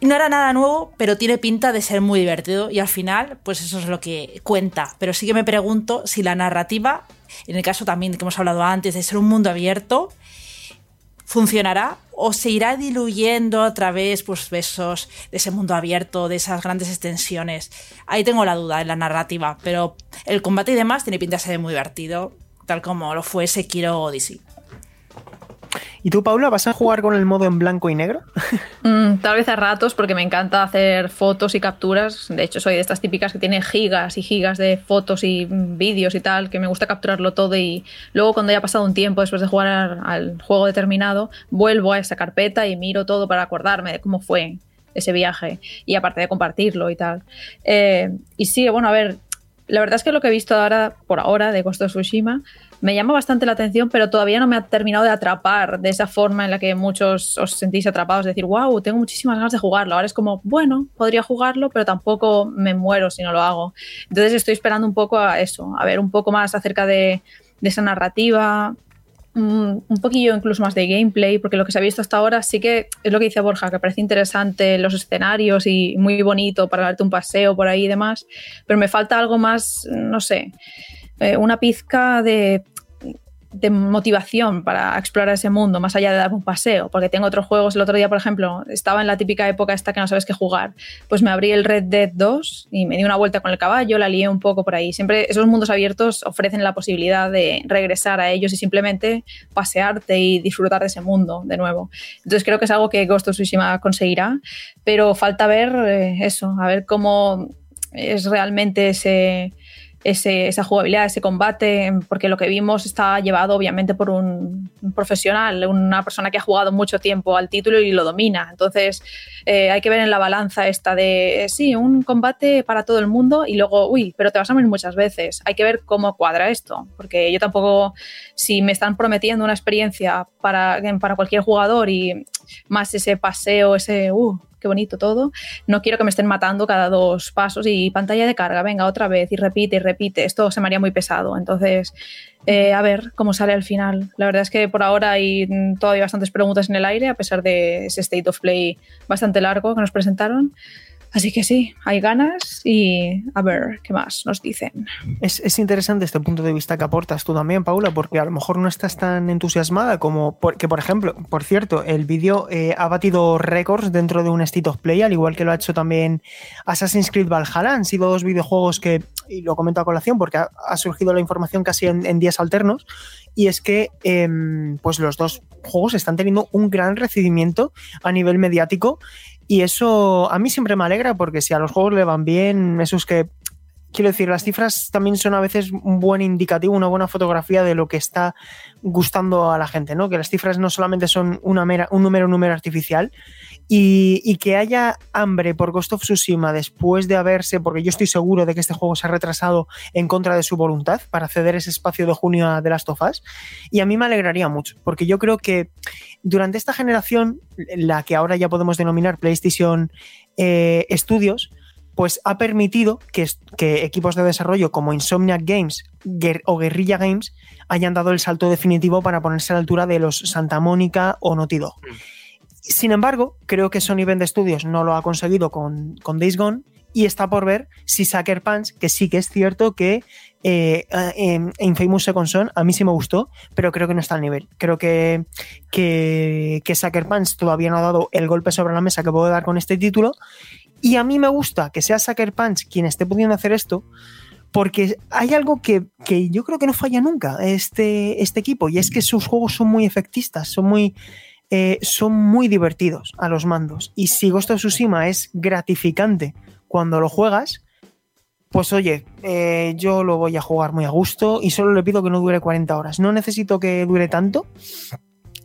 No era nada nuevo, pero tiene pinta de ser muy divertido y al final, pues eso es lo que cuenta. Pero sí que me pregunto si la narrativa, en el caso también que hemos hablado antes de ser un mundo abierto, funcionará o se irá diluyendo a través pues, de, esos, de ese mundo abierto, de esas grandes extensiones. Ahí tengo la duda en la narrativa, pero el combate y demás tiene pinta de ser muy divertido, tal como lo fue Sekiro Odyssey. ¿Y tú, Paula, vas a jugar con el modo en blanco y negro? Mm, tal vez a ratos, porque me encanta hacer fotos y capturas. De hecho, soy de estas típicas que tiene gigas y gigas de fotos y vídeos y tal, que me gusta capturarlo todo y luego cuando haya pasado un tiempo después de jugar al juego determinado, vuelvo a esa carpeta y miro todo para acordarme de cómo fue ese viaje y aparte de compartirlo y tal. Eh, y sí, bueno, a ver, la verdad es que lo que he visto ahora, por ahora, de Ghost of Tsushima, me llama bastante la atención, pero todavía no me ha terminado de atrapar de esa forma en la que muchos os sentís atrapados, decir, wow, tengo muchísimas ganas de jugarlo. Ahora es como, bueno, podría jugarlo, pero tampoco me muero si no lo hago. Entonces estoy esperando un poco a eso, a ver un poco más acerca de, de esa narrativa, un, poquillo incluso más de gameplay, porque lo que se ha visto hasta ahora sí que es lo que dice Borja, que parece interesante los escenarios y muy bonito para darte un paseo por ahí y demás, pero me falta algo más, no sé, eh, una pizca de de motivación para explorar ese mundo, más allá de dar un paseo, porque tengo otros juegos. El otro día, por ejemplo, estaba en la típica época esta que no sabes qué jugar, pues me abrí el Red Dead 2 y me di una vuelta con el caballo, la lié un poco por ahí. Siempre esos mundos abiertos ofrecen la posibilidad de regresar a ellos y simplemente pasearte y disfrutar de ese mundo de nuevo. Entonces creo que es algo que Ghost of Tsushima conseguirá, pero falta ver eh, eso, a ver cómo es realmente ese esa jugabilidad, ese combate, porque lo que vimos está llevado obviamente por un, profesional, una persona que ha jugado mucho tiempo al título y lo domina. Entonces eh, hay que ver en la balanza esta de, sí, un combate para todo el mundo y luego, uy, pero te vas a morir muchas veces. Hay que ver cómo cuadra esto, porque yo tampoco, si me están prometiendo una experiencia para, para cualquier jugador y más ese paseo, ese, uh, qué bonito todo. No quiero que me estén matando cada dos pasos y pantalla de carga, venga, otra vez y repite y repite. Esto se me haría muy pesado. Entonces, eh, a ver cómo sale al final. La verdad es que por ahora hay todavía bastantes preguntas en el aire, a pesar de ese state of play bastante largo que nos presentaron. Así que sí, hay ganas y a ver qué más nos dicen. Es, interesante este punto de vista que aportas tú también, Paula, porque a lo mejor no estás tan entusiasmada como que, por ejemplo, por cierto, el vídeo eh, ha batido récords dentro de un State of Play, al igual que lo ha hecho también Assassin's Creed Valhalla. Han sido dos videojuegos que, y lo comento a colación porque ha, surgido la información casi en, días alternos, y es que em, pues los dos juegos están teniendo un gran recibimiento a nivel mediático y eso a mí siempre me alegra porque si a los juegos le van bien, eso es que quiero decir, las cifras también son a veces un buen indicativo, una buena fotografía de lo que está gustando a la gente, ¿no? Que las cifras no solamente son una mera, un número, un número artificial y, que haya hambre por Ghost of Tsushima después de haberse, porque yo estoy seguro de que este juego se ha retrasado en contra de su voluntad para ceder ese espacio de junio a The Last of y a mí me alegraría mucho, porque yo creo que durante esta generación, la que ahora ya podemos denominar PlayStation eh, Studios, pues ha permitido que, que, equipos de desarrollo como Insomniac Games o Guerrilla Games hayan dado el salto definitivo para ponerse a la altura de los Santa Mónica o Naughty Dog. Mm. Sin embargo, creo que Sony Vende Studios no lo ha conseguido con, con Days Gone y está por ver si Sucker Punch, que sí que es cierto que eh, en Infamous Second Son a mí sí me gustó, pero creo que no está al nivel. Creo que, que, que Sucker Punch todavía no ha dado el golpe sobre la mesa que puedo dar con este título y a mí me gusta que sea Sucker Punch quien esté pudiendo hacer esto, porque hay algo que, yo creo que no falla nunca este, este equipo, y es que sus juegos son muy efectistas, son muy, eh, son muy divertidos a los mandos. Y si Ghost of Tsushima es gratificante cuando lo juegas, pues oye, eh, yo lo voy a jugar muy a gusto y solo le pido que no dure 40 horas. No necesito que dure tanto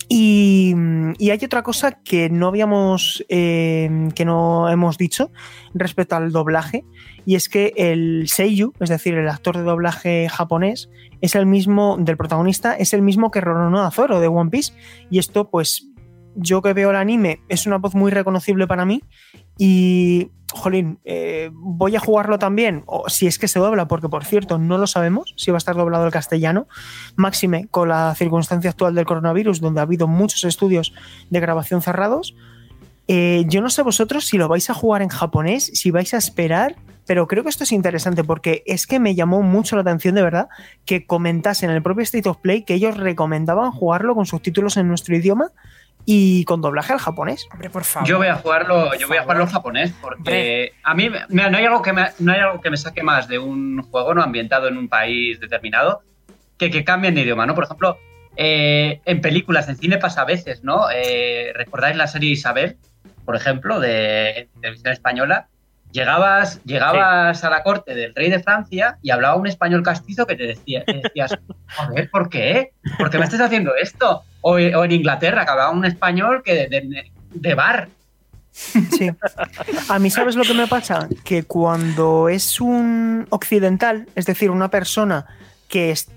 y, hay otra cosa que no habíamos, eh, que no hemos dicho respecto al doblaje, y es que el Seiyu, es decir, el actor de doblaje japonés, es el mismo del protagonista, es el mismo que Roronoa Zoro de One Piece, y esto, pues, yo que veo el anime, es una voz muy reconocible para mí, y jolín, eh, voy a jugarlo también, o si es que se dobla, porque por cierto, no lo sabemos si va a estar doblado el castellano, máxime con la circunstancia actual del coronavirus, donde ha habido muchos estudios de grabación cerrados. Eh, yo no sé vosotros si lo vais a jugar en japonés, si vais a esperar, pero creo que esto es interesante porque es que me llamó mucho la atención de verdad que comentasen en el propio State of Play que ellos recomendaban jugarlo con subtítulos en nuestro idioma y con doblaje al japonés. Hombre, por favor. Yo voy a jugarlo, yo voy a jugarlo en japonés porque a mí no, hay algo que me, no hay algo que me saque más de un juego no ambientado en un país determinado que que cambien de idioma, ¿no? Por ejemplo, eh, en películas, en cine pasa a veces, ¿no? Eh, ¿Recordáis la serie Isabel, por ejemplo, de televisión española? Llegabas, llegabas a la corte del rey de Francia y hablaba un español castizo que te, decía, te decías, joder, ¿por qué? ¿Por qué me estás haciendo esto? O, en Inglaterra, que hablaba un español que de, bar. Sí. A mí, ¿sabes lo que me pasa? Que cuando es un occidental, es decir, una persona que es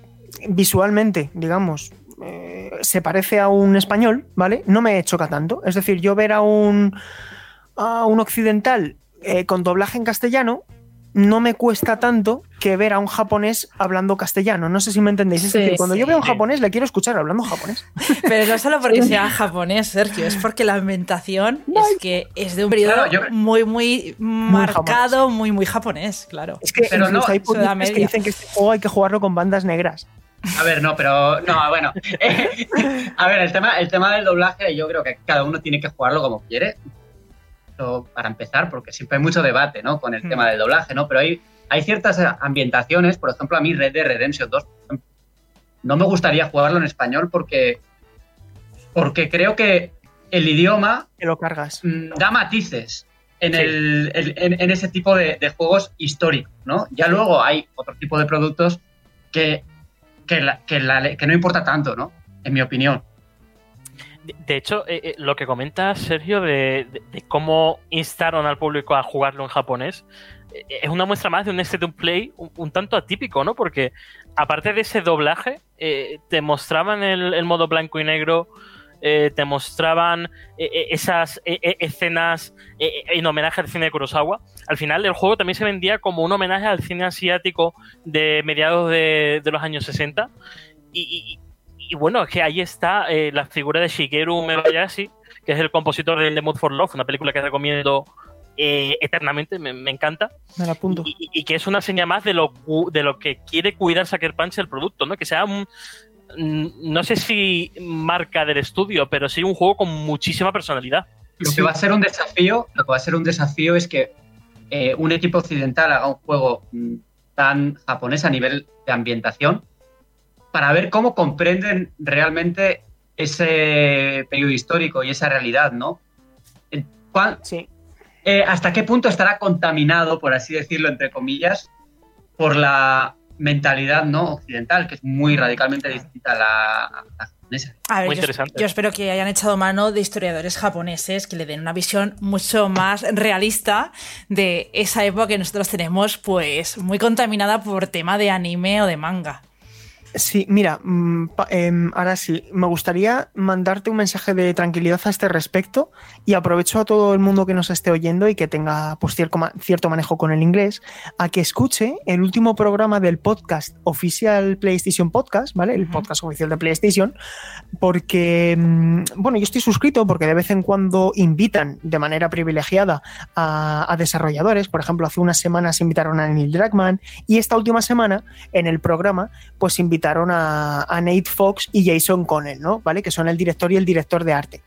visualmente, digamos, eh, se parece a un español, ¿vale? No me choca tanto. Es decir, yo ver a un, a un occidental eh, con doblaje en castellano, no me cuesta tanto que ver a un japonés hablando castellano. No sé si me entendéis. Es decir, cuando yo veo a un japonés, le quiero escuchar hablando japonés. Pero no solo porque sea japonés, Sergio, es porque la ambientación es que es de un periodo muy, muy, marcado, muy, muy japonés, claro. Es que, pero no, hay que dicen que este juego hay que jugarlo con bandas negras. A ver, no, pero no, bueno. a ver, el tema, el tema del doblaje, yo creo que cada uno tiene que jugarlo como quiere para empezar, porque siempre hay mucho debate, ¿no? Con el tema hmm. del doblaje, ¿no? Pero hay, hay ciertas ambientaciones, por ejemplo, a mí Red Dead Redemption 2, no me gustaría jugarlo en español porque, porque creo que el idioma... Que lo cargas. Mm, da matices en, el, en, ese tipo de, juegos históricos, ¿no? Ya luego hay otro tipo de productos que, que, que no importa tanto, ¿no? En mi opinión. De hecho, eh, eh, lo que comenta Sergio de, cómo instaron al público a jugarlo en japonés eh, es una muestra más de un state play un, tanto atípico, ¿no? Porque aparte de ese doblaje, te mostraban el, modo blanco y negro, te mostraban esas escenas en homenaje al cine de Kurosawa. Al final, el juego también se vendía como un homenaje al cine asiático de mediados de, los años 60. y, y bueno, es que ahí está eh, la figura de Shigeru Mebayashi, que es el compositor de The Mood for Love, una película que recomiendo eh, eternamente, me, encanta. Me la apunto. Y, que es una señal más de lo, de lo que quiere cuidar Sucker Punch el producto, ¿no? Que sea un. No sé si marca del estudio, pero sí un juego con muchísima personalidad. Lo que va a ser un desafío, lo que va a ser un desafío es que eh, un equipo occidental haga un juego mm, tan japonés a nivel de ambientación para ver cómo comprenden realmente ese periodo histórico y esa realidad, ¿no? sí. Eh, ¿Hasta qué punto estará contaminado, por así decirlo, entre comillas, por la mentalidad no occidental, que es muy radicalmente distinta a la, japonesa? A ver, muy interesante. Yo, espero que hayan echado mano de historiadores japoneses que le den una visión mucho más realista de esa época que nosotros tenemos, pues muy contaminada por tema de anime o de manga. Sí, mira, mm, em, ahora sí, me gustaría mandarte un mensaje de tranquilidad a este respecto y aprovecho a todo el mundo que nos esté oyendo y que tenga pues, cierto, manejo con el inglés a que escuche el último programa del podcast oficial PlayStation Podcast, ¿vale? El podcast oficial de PlayStation, porque, mm, bueno, yo estoy suscrito porque de vez en cuando invitan de manera privilegiada a, desarrolladores, por ejemplo, hace unas semanas invitaron a Neil Druckmann y esta última semana en el programa pues invitaron invitaron a, Nate Fox y Jason Connell, ¿no? ¿Vale? Que son el director y el director de arte.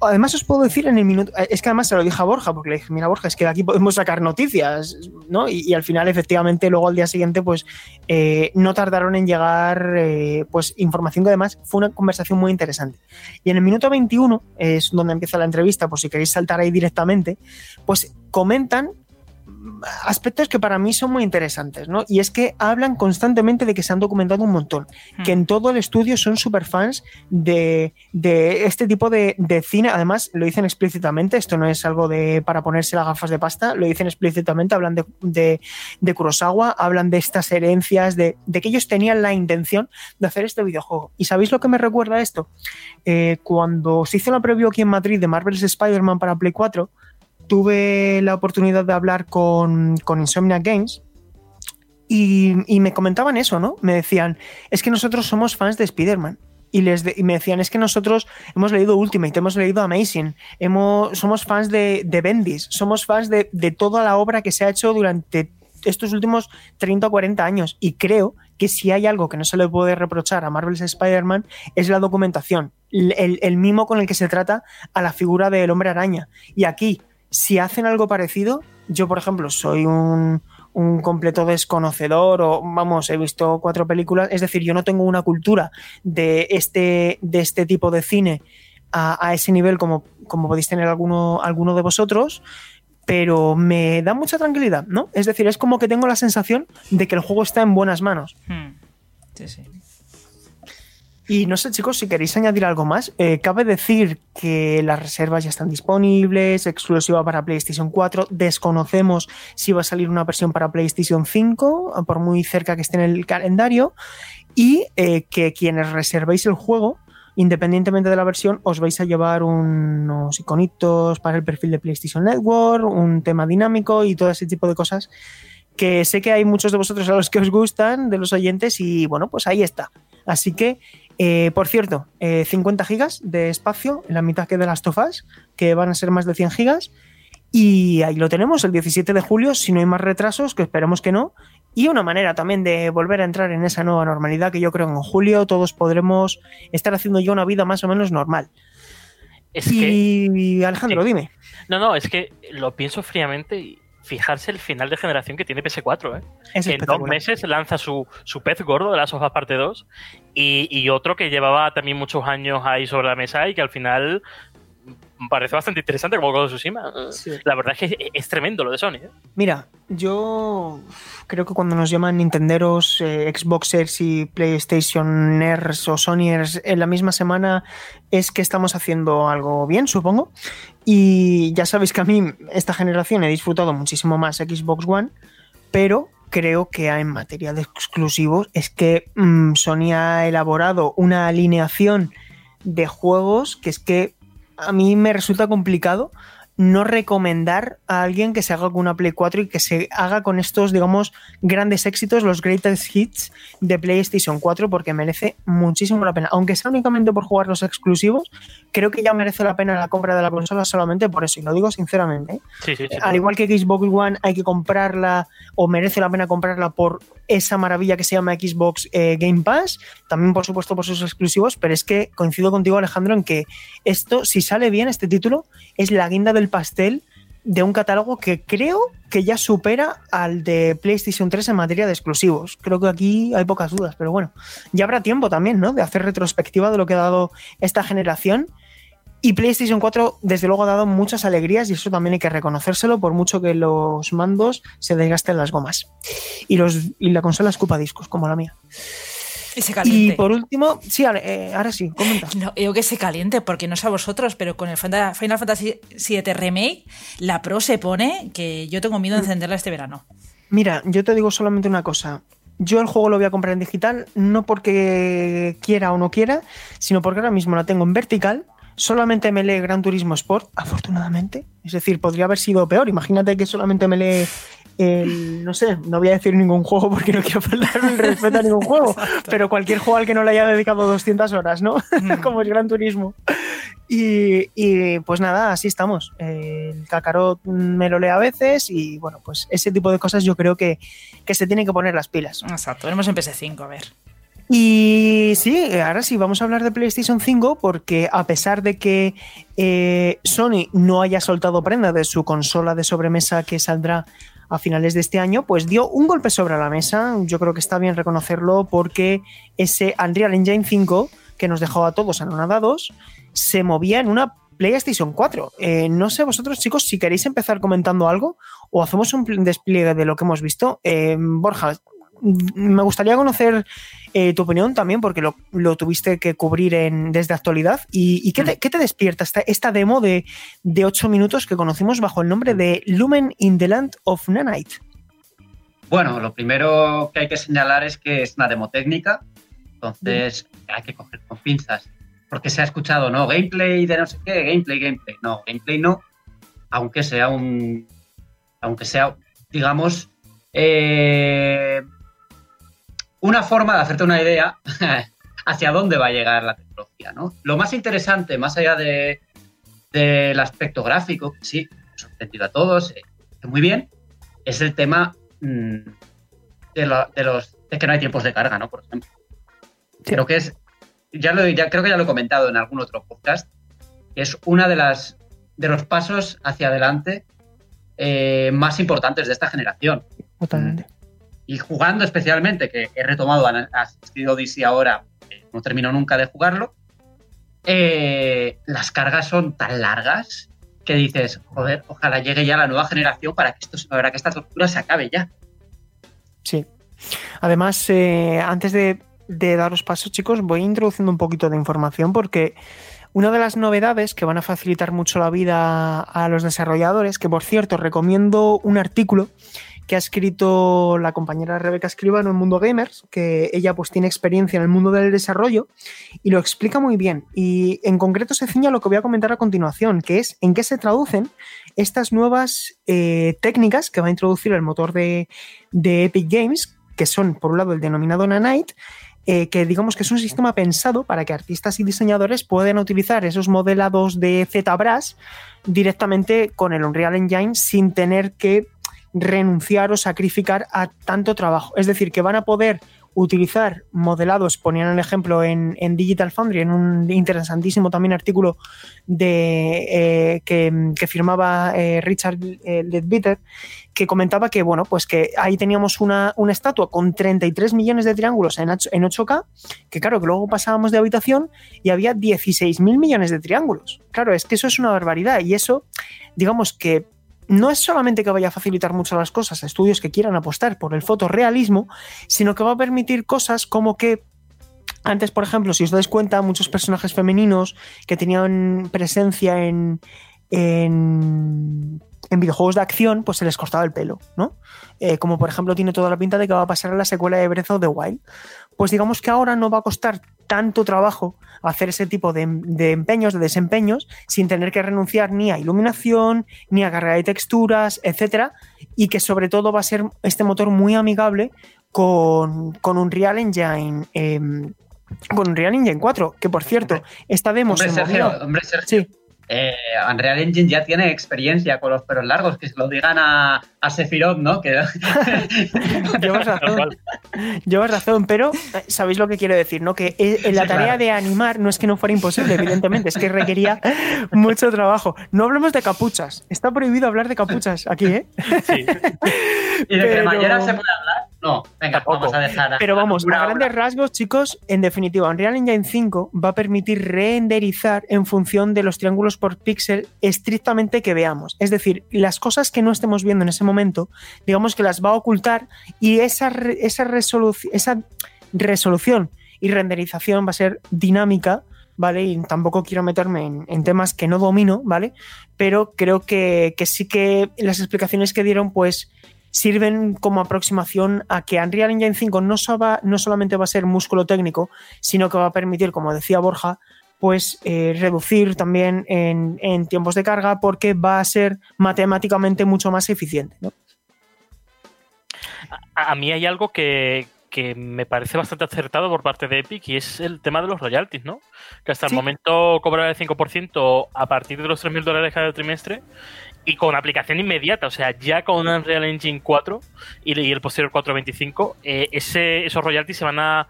Además, os puedo decir en el minuto. Es que además se lo dije a Borja, porque le dije, mira, Borja, es que de aquí podemos sacar noticias, ¿no? Y, al final, efectivamente, luego al día siguiente, pues eh, no tardaron en llegar, eh, pues, información que además fue una conversación muy interesante. Y en el minuto 21 es donde empieza la entrevista, por si queréis saltar ahí directamente, pues comentan aspectos que para mí son muy interesantes, ¿no? Y es que hablan constantemente de que se han documentado un montón, que hmm. en todo el estudio son super fans de, este tipo de, cine. Además, lo dicen explícitamente, esto no es algo de para ponerse las gafas de pasta, lo dicen explícitamente, hablan de, de, Kurosawa, hablan de estas herencias, de, que ellos tenían la intención de hacer este videojuego. ¿Y sabéis lo que me recuerda esto? Eh, cuando se hizo la preview aquí en Madrid de Marvel's Spider-Man para Play 4, tuve la oportunidad de hablar con, con Insomnia Games y, me comentaban eso, ¿no? Me decían, es que nosotros somos fans de Spider-Man. Y, les me decían, es que nosotros hemos leído Ultimate, hemos leído Amazing, hemos, somos fans de, de Bendis, somos fans de, de toda la obra que se ha hecho durante estos últimos 30 o 40 años. Y creo que si hay algo que no se le puede reprochar a Marvel's Spider-Man es la documentación, el, el, mimo con el que se trata a la figura del hombre araña. Y aquí, si hacen algo parecido, yo por ejemplo soy un, completo desconocedor o vamos, he visto cuatro películas, es decir, yo no tengo una cultura de este, de este tipo de cine a, ese nivel como, como podéis tener alguno, alguno de vosotros, pero me da mucha tranquilidad, ¿no? Es decir, es como que tengo la sensación de que el juego está en buenas manos. Hmm. Sí, sí. Y no sé, chicos, si queréis añadir algo más, eh, cabe decir que las reservas ya están disponibles, exclusiva para PlayStation 4. Desconocemos si va a salir una versión para PlayStation 5, por muy cerca que esté en el calendario. Y eh, que quienes reservéis el juego, independientemente de la versión, os vais a llevar unos iconitos para el perfil de PlayStation Network, un tema dinámico y todo ese tipo de cosas que sé que hay muchos de vosotros a los que os gustan, de los oyentes, y bueno, pues ahí está. Así que, eh, por cierto, 50 gigas de espacio, en la mitad que de las tofas, que van a ser más de 100 gigas. Y ahí lo tenemos, el 17 de julio, si no hay más retrasos, que esperemos que no. Y una manera también de volver a entrar en esa nueva normalidad, que yo creo que en julio todos podremos estar haciendo ya una vida más o menos normal. y Alejandro, dime. No, no, es que lo pienso fríamente y fijarse el final de generación que tiene PS4. ¿eh? en dos meses lanza su, su pez gordo de las sofas parte 2 y, y, otro que llevaba también muchos años ahí sobre la mesa y que al final parece bastante interesante como con Tsushima. La verdad es que es tremendo lo de Sony. ¿eh? Mira, yo creo que cuando nos llaman Nintenderos, eh, Xboxers y PlayStationers o Sonyers en la misma semana es que estamos haciendo algo bien, supongo. Y ya sabéis que a mí esta generación he disfrutado muchísimo más Xbox One, pero creo que en materia de exclusivos es que mm, Sony ha elaborado una alineación de juegos que es que a mí me resulta complicado no recomendar a alguien que se haga con una Play 4 y que se haga con estos, digamos, grandes éxitos, los greatest hits de PlayStation 4, porque merece muchísimo la pena. Aunque sea únicamente por jugar los exclusivos, creo que ya merece la pena la compra de la consola solamente por eso, y lo digo sinceramente. ¿eh? Al igual que Xbox One hay que comprarla o merece la pena comprarla por esa maravilla que se llama Xbox eh, Game Pass, también por supuesto por sus exclusivos, pero es que coincido contigo Alejandro en que esto, si sale bien este título, es la guinda del pastel de un catálogo que creo que ya supera al de PlayStation 3 en materia de exclusivos. Creo que aquí hay pocas dudas, pero bueno, ya habrá tiempo también, ¿no? De hacer retrospectiva de lo que ha dado esta generación. Y PlayStation 4, desde luego, ha dado muchas alegrías y eso también hay que reconocérselo, por mucho que los mandos se desgasten las gomas. Y, los, y la consola escupa discos, como la mía. Y por último, sí, eh, ahora sí, comenta. No, digo que se caliente, porque no sé a vosotros, pero con el Final Fantasy VII Remake, la Pro se pone que yo tengo miedo de encenderla este verano. Mira, yo te digo solamente una cosa. Yo el juego lo voy a comprar en digital, no porque quiera o no quiera, sino porque ahora mismo la tengo en vertical. Solamente me lee Gran Turismo Sport, afortunadamente. Es decir, podría haber sido peor. Imagínate que solamente me lee no sé, no voy a decir ningún juego porque no quiero faltar el respeto a ningún juego, pero cualquier juego al que no le haya dedicado 200 horas, ¿no? Mm. Como es Gran Turismo. Y, pues nada, así estamos. El Kakarot me lo lee a veces y bueno, pues ese tipo de cosas yo creo que, se tienen que poner las pilas. Exacto, tenemos en PS5, a ver. Y sí, ahora sí, vamos a hablar de PlayStation 5 porque a pesar de que eh, Sony no haya soltado prenda de su consola de sobremesa que saldrá a finales de este año, pues dio un golpe sobre la mesa. Yo creo que está bien reconocerlo porque ese Unreal Engine 5 que nos dejó a todos anonadados se movía en una PlayStation 4. Eh, no sé vosotros, chicos, si queréis empezar comentando algo o hacemos un despliegue de lo que hemos visto. Eh, Borja, me gustaría conocer eh, tu opinión también, porque lo, tuviste que cubrir en, desde actualidad. ¿Y, qué, te, despierta esta, esta demo de, de 8 minutos que conocimos bajo el nombre de Lumen in the Land of Nanite? Bueno, lo primero que hay que señalar es que es una demo técnica, entonces hay que coger con pinzas, porque se ha escuchado, ¿no? Gameplay de no sé qué, gameplay, gameplay. No, gameplay no, aunque sea un, aunque sea, digamos, eh, una forma de hacerte una idea hacia dónde va a llegar la tecnología. ¿no? Lo más interesante, más allá de, del aspecto gráfico, que sí, sorprendido a todos, eh, muy bien, es el tema mm, de, los de que no hay tiempos de carga, ¿no? Por ejemplo. Creo que es, ya lo, ya, creo que ya lo he comentado en algún otro podcast, es una de las de los pasos hacia adelante eh, más importantes de esta generación. Totalmente y jugando especialmente, que he retomado Assassin's Odyssey ahora, no termino nunca de jugarlo, eh, las cargas son tan largas que dices, joder, ojalá llegue ya la nueva generación para que, esto, para que esta tortura se acabe ya. Sí. Además, eh, antes de, de daros paso, chicos, voy introduciendo un poquito de información porque una de las novedades que van a facilitar mucho la vida a los desarrolladores, que por cierto recomiendo un artículo que ha escrito la compañera Rebeca Escribano en Mundo Gamers, que ella pues tiene experiencia en el mundo del desarrollo y lo explica muy bien. Y en concreto se ciña lo que voy a comentar a continuación, que es en qué se traducen estas nuevas eh, técnicas que va a introducir el motor de, de Epic Games, que son por un lado el denominado Nanite, eh, que digamos que es un sistema pensado para que artistas y diseñadores puedan utilizar esos modelados de ZBrush directamente con el Unreal Engine sin tener que renunciar o sacrificar a tanto trabajo. Es decir, que van a poder utilizar modelados, ponían el ejemplo en, Digital Foundry, en un interesantísimo también artículo de, eh, que, firmaba eh, Richard eh, que comentaba que, bueno, pues que ahí teníamos una, estatua con 33 millones de triángulos en, en 8K, que claro, que luego pasábamos de habitación y había 16 mil millones de triángulos. Claro, es que eso es una barbaridad y eso, digamos que no es solamente que vaya a facilitar mucho las cosas a estudios que quieran apostar por el fotorrealismo, sino que va a permitir cosas como que antes, por ejemplo, si os dais cuenta, muchos personajes femeninos que tenían presencia en, en, videojuegos de acción, pues se les cortaba el pelo, ¿no? Eh, como por ejemplo tiene toda la pinta de que va a pasar a la secuela de Breath of the Wild. Pues digamos que ahora no va a costar tanto trabajo hacer ese tipo de, empeños, de desempeños, sin tener que renunciar ni a iluminación, ni a carga de texturas, etcétera, y que sobre todo va a ser este motor muy amigable con, con un Real Engine. Em, con un Real Engine 4, que por cierto, esta demo hombre, Sergio, hombre, Sergio, eh, Unreal Engine ya tiene experiencia con los pelos largos, que se lo digan a, a Sephiroth, ¿no? Que... Llevas razón. Llevas razón, pero eh, sabéis lo que quiero decir, ¿no? Que eh, en la tarea de animar no es que no fuera imposible, evidentemente, es que requería mucho trabajo. No hablemos de capuchas. Está prohibido hablar de capuchas aquí, ¿eh? Sí. ¿Y de cremallera se puede hablar? No, venga, vamos a dejar. Pero vamos, a grandes rasgos, chicos, en definitiva, Unreal Engine 5 va a permitir renderizar en función de los triángulos por píxel estrictamente que veamos. Es decir, las cosas que no estemos viendo en ese momento, digamos que las va a ocultar y esa, esa, esa resolución y renderización va a ser dinámica. ¿vale? Y tampoco quiero meterme en, temas que no domino, ¿vale? Pero creo que, que, sí que las explicaciones que dieron, pues sirven como aproximación a que Unreal Engine 5 no, no solamente va a ser músculo técnico, sino que va a permitir, como decía Borja, pues eh, reducir también en, tiempos de carga porque va a ser matemáticamente mucho más eficiente. A, mí hay algo que, me parece bastante acertado por parte de Epic y es el tema de los royalties, ¿no? Que hasta el momento cobra el 5% a partir de los 3.000 dólares cada trimestre y con aplicación inmediata, o sea, ya con Unreal Engine 4 y, el posterior 425, eh, ese, esos royalties se van a,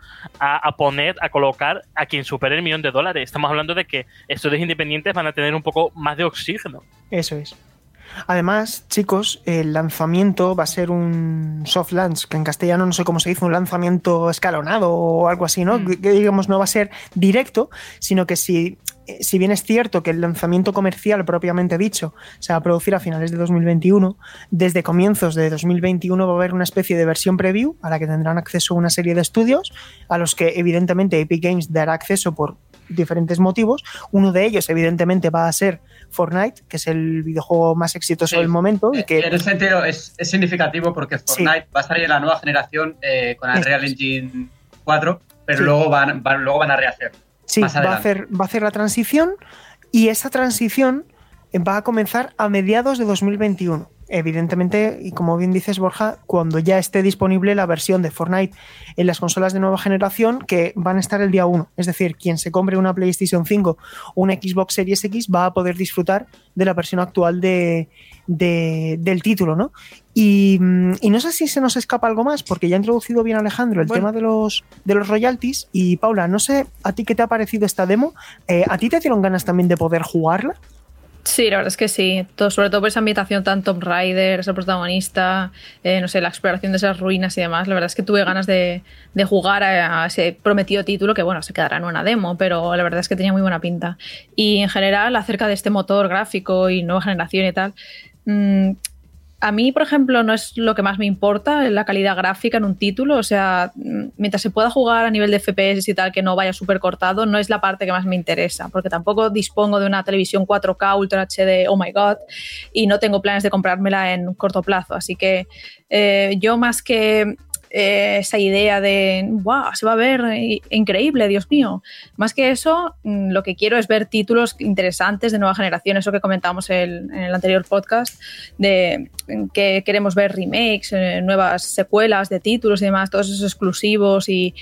poner, a colocar a quien supere el millón de dólares. Estamos hablando de que estudios independientes van a tener un poco más de oxígeno. Eso es. Además, chicos, el lanzamiento va a ser un soft launch, que en castellano no sé cómo se dice, un lanzamiento escalonado o algo así, ¿no? Mm. Que, digamos no va a ser directo, sino que si eh, si bien es cierto que el lanzamiento comercial propiamente dicho se va a producir a finales de 2021, desde comienzos de 2021 va a haber una especie de versión preview a la que tendrán acceso una serie de estudios a los que evidentemente Epic Games dará acceso por diferentes motivos. Uno de ellos evidentemente va a ser Fortnite, que es el videojuego más exitoso del momento. Y que, en ese sentido es, significativo porque Fortnite va a salir en la nueva generación eh, con el Real Engine 4, pero luego, van, luego van a rehacer. Sí, va a, hacer, va a hacer la transición y esa transición va a comenzar a mediados de 2021 evidentemente, y como bien dices Borja, cuando ya esté disponible la versión de Fortnite en las consolas de nueva generación que van a estar el día 1. Es decir, quien se compre una PlayStation 5 o una Xbox Series X va a poder disfrutar de la versión actual de, del título, ¿no? Y, no sé si se nos escapa algo más, porque ya ha introducido bien Alejandro el tema de los, de los royalties. Y Paula, no sé a ti qué te ha parecido esta demo. Eh, ¿A ti te dieron ganas también de poder jugarla? Sí, la verdad es que sí. Sobre todo por esa ambientación tan Tomb Raider, ese protagonista, eh, no sé, la exploración de esas ruinas y demás. La verdad es que tuve ganas de, jugar a, ese prometido título, que bueno, se quedará en una demo, pero la verdad es que tenía muy buena pinta. Y en general, acerca de este motor gráfico y nueva generación y tal, mm, a mí, por ejemplo, no es lo que más me importa la calidad gráfica en un título. O sea, mientras se pueda jugar a nivel de FPS y tal, que no vaya súper cortado, no es la parte que más me interesa. Porque tampoco dispongo de una televisión 4K Ultra HD, oh my god, y no tengo planes de comprármela en corto plazo. Así que eh, yo más que eh, esa idea de, wow, se va a ver increíble, Dios mío. Más que eso, mm, lo que quiero es ver títulos interesantes de nueva generación, eso que comentamos en el anterior podcast, de que queremos ver remakes, eh, nuevas secuelas de títulos y demás, todos esos exclusivos y,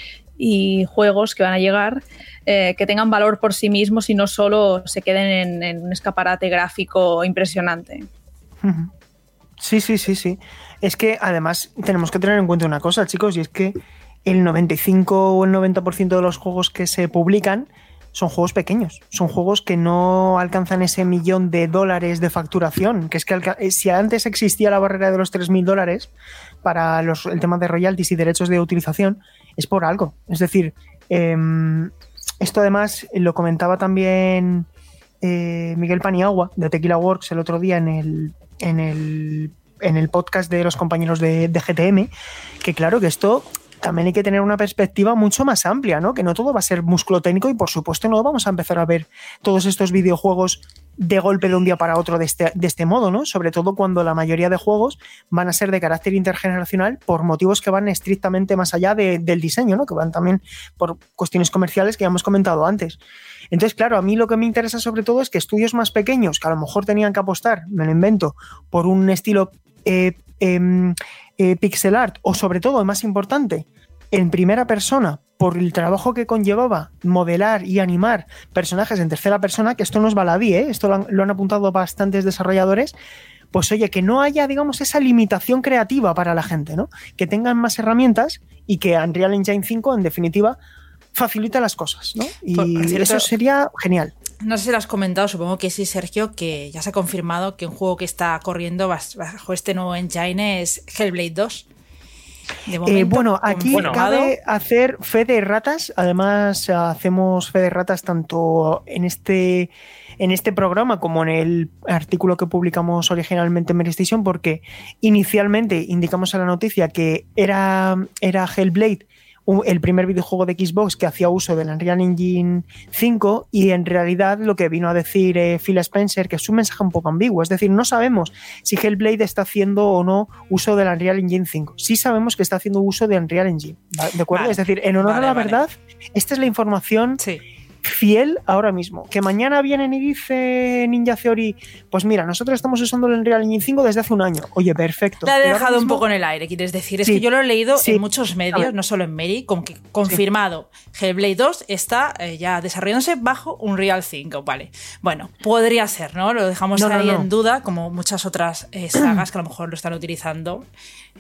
juegos que van a llegar, eh, que tengan valor por sí mismos y no solo se queden en, un escaparate gráfico impresionante. Sí, sí, sí, sí. Es que además tenemos que tener en cuenta una cosa, chicos, y es que el 95 o el 90% de los juegos que se publican son juegos pequeños, son juegos que no alcanzan ese millón de dólares de facturación, que es que eh, si antes existía la barrera de los 3.000 dólares para el tema de royalties y derechos de utilización, es por algo. Es decir, em, esto además lo comentaba también eh, Miguel Paniagua de Tequila Works el otro día en el, en el en el podcast de los compañeros de, GTM, que claro que esto también hay que tener una perspectiva mucho más amplia, ¿no? Que no todo va a ser músculo técnico y por supuesto no vamos a empezar a ver todos estos videojuegos de golpe de un día para otro de este, de este modo, ¿no? Sobre todo cuando la mayoría de juegos van a ser de carácter intergeneracional por motivos que van estrictamente más allá del diseño, ¿no? Que van también por cuestiones comerciales que ya hemos comentado antes. Entonces, claro, a mí lo que me interesa sobre todo es que estudios más pequeños, que a lo mejor tenían que apostar, me lo invento, por un estilo eh, em, eh, pixel art o sobre todo, más importante, en primera persona por el trabajo que conllevaba modelar y animar personajes en tercera persona, que esto no es baladí, ¿eh? esto lo han, apuntado bastantes desarrolladores, pues oye, que no haya, digamos, esa limitación creativa para la gente, ¿no? Que tengan más herramientas y que Unreal Engine 5, en definitiva, facilita las cosas, ¿no? Y eso sería genial. No sé si lo has comentado, supongo que sí, Sergio, que ya se ha confirmado que un juego que está corriendo bajo este nuevo engine es Hellblade 2. Eh, bueno, aquí cabe hacer fe de ratas. Además, hacemos fe de ratas tanto en este, en este programa como en el artículo que publicamos originalmente en Meristation, porque inicialmente indicamos a la noticia que era, era Hellblade el primer videojuego de Xbox que hacía uso del Unreal Engine 5 y en realidad lo que vino a decir eh, Phil Spencer, que es un mensaje un poco ambiguo, es decir, no sabemos si Hellblade está haciendo o no uso del Unreal Engine 5. Sí sabemos que está haciendo uso de Unreal Engine, ¿de acuerdo? es decir, en honor a la verdad, esta es la información fiel ahora mismo. Que mañana vienen y dice Ninja Theory, pues mira, nosotros estamos usando el Unreal Engine 5 desde hace un año. Oye, perfecto. Te ha dejado un poco en el aire, quieres decir. Es que yo lo he leído en muchos medios, no solo en Mary, con que confirmado. Hellblade 2 está eh, ya desarrollándose bajo Unreal 5, vale. Bueno, podría ser, ¿no? Lo dejamos ahí en duda, como muchas otras eh, sagas que a lo mejor lo están utilizando.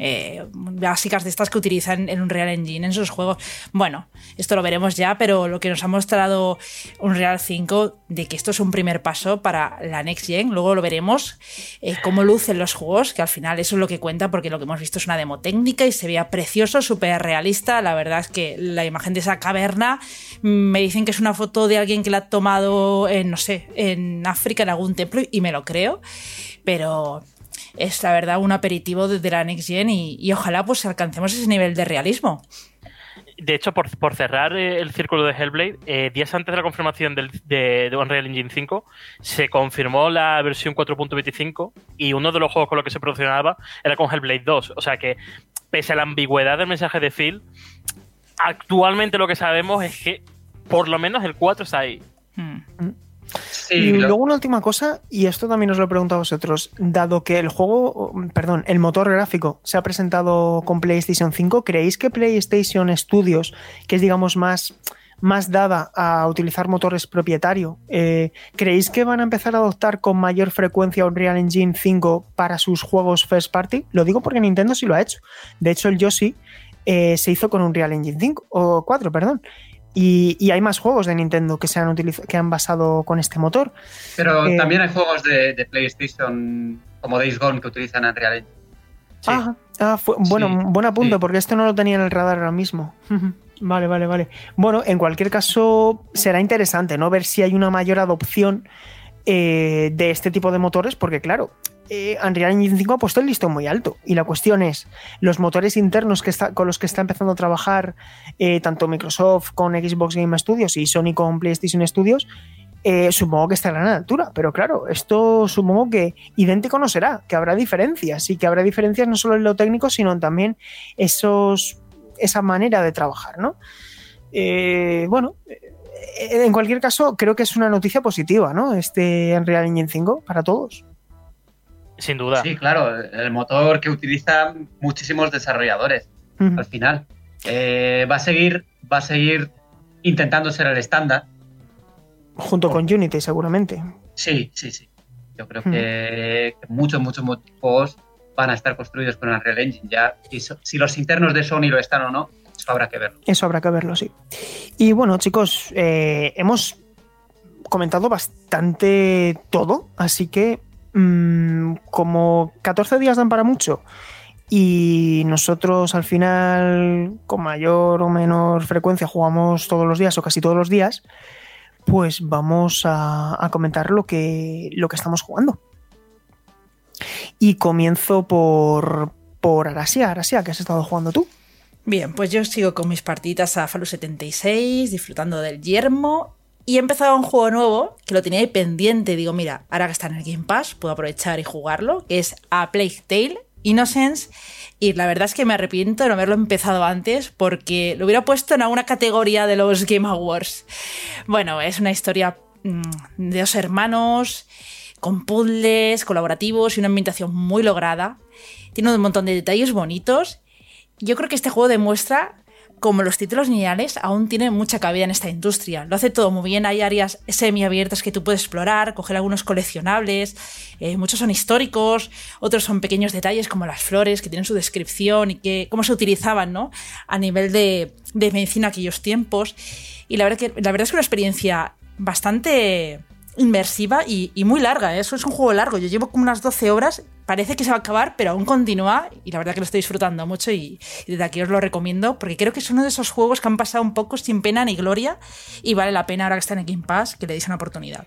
Eh, básicas de estas que utilizan en Unreal Engine en sus juegos. Bueno, esto lo veremos ya, pero lo que nos ha mostrado un Real 5 de que esto es un primer paso para la Next Gen. Luego lo veremos eh, cómo lucen los juegos, que al final eso es lo que cuenta, porque lo que hemos visto es una demo técnica y se veía precioso, súper realista. La verdad es que la imagen de esa caverna me dicen que es una foto de alguien que la ha tomado en, no sé, en África, en algún templo, y me lo creo. Pero es la verdad un aperitivo de la Next Gen y, y ojalá pues alcancemos ese nivel de realismo de hecho, por, cerrar eh, el círculo de Hellblade, eh, días antes de la confirmación del, de, Unreal Engine 5, se confirmó la versión 4.25 y uno de los juegos con los que se promocionaba era con Hellblade 2. O sea que, pese a la ambigüedad del mensaje de Phil, actualmente lo que sabemos es que por lo menos el 4 está ahí. Hmm. Y luego una última cosa, y esto también os lo he preguntado a vosotros, dado que el juego, perdón, el motor gráfico se ha presentado con PlayStation 5, ¿creéis que PlayStation Studios, que es digamos más, más dada a utilizar motores propietario, eh, ¿creéis que van a empezar a adoptar con mayor frecuencia Unreal Engine 5 para sus juegos first party? Lo digo porque Nintendo sí lo ha hecho. De hecho, el Yoshi eh, se hizo con Unreal Engine 5, o 4, perdón. Y, hay más juegos de Nintendo que se han que han basado con este motor. Pero eh, también hay juegos de, PlayStation como Days Gone que utilizan Unreal Engine. Ah, ah bueno, buen apunte, porque esto no lo tenía en el radar ahora mismo. vale, vale, vale. Bueno, en cualquier caso, será interesante, ¿no? Ver si hay una mayor adopción eh, de este tipo de motores, porque claro, eh, Unreal Engine 5 ha puesto el listón muy alto. Y la cuestión es, los motores internos que está, con los que está empezando a trabajar eh, tanto Microsoft con Xbox Game Studios y Sony con PlayStation Studios, eh, supongo que estarán a la altura. Pero claro, esto supongo que idéntico no será, que habrá diferencias y que habrá diferencias no solo en lo técnico, sino también esos, esa manera de trabajar, ¿no? bueno, en cualquier caso, creo que es una noticia positiva, ¿no? Este Unreal Engine 5 para todos. Sin duda. Sí, claro, el motor que utilizan muchísimos desarrolladores al final. Eh, va a seguir, va a seguir intentando ser el estándar. Junto con Unity, seguramente. Sí, sí, sí. Yo creo que, muchos, muchos juegos van a estar construidos con Unreal Engine. Ya, si, los internos de Sony lo están o no, eso habrá que verlo. Eso habrá que verlo, sí. Y bueno, chicos, eh, hemos comentado bastante todo, así que Mm, como 14 días dan para mucho y nosotros al final con mayor o menor frecuencia jugamos todos los días o casi todos los días, pues vamos a, comentar lo que, lo que estamos jugando. Y comienzo por, por Arasia. Arasia, ¿qué has estado jugando tú? Bien, pues yo sigo con mis partidas a Falu 76, disfrutando del yermo y he empezado un juego nuevo que lo tenía ahí pendiente. Digo, mira, ahora que está en el Game Pass, puedo aprovechar y jugarlo, que es A Plague Tale Innocence. Y la verdad es que me arrepiento de no haberlo empezado antes porque lo hubiera puesto en alguna categoría de los Game Awards. Bueno, es una historia mm, de dos hermanos con puzzles colaborativos y una ambientación muy lograda. Tiene un montón de detalles bonitos. Yo creo que este juego demuestra como los títulos lineales aún tienen mucha cabida en esta industria. Lo hace todo muy bien, hay áreas semiabiertas que tú puedes explorar, coger algunos coleccionables, eh, muchos son históricos, otros son pequeños detalles como las flores que tienen su descripción y cómo se utilizaban ¿no? a nivel de, de medicina aquellos tiempos. Y la verdad, que, la verdad es que una experiencia bastante inmersiva y, muy larga. ¿eh? Eso es un juego largo. Yo llevo como unas 12 horas. Parece que se va a acabar, pero aún continúa. Y la verdad que lo estoy disfrutando mucho. Y, desde aquí os lo recomiendo. Porque creo que es uno de esos juegos que han pasado un poco sin pena ni gloria. Y vale la pena ahora que está en Game Pass que le deis una oportunidad.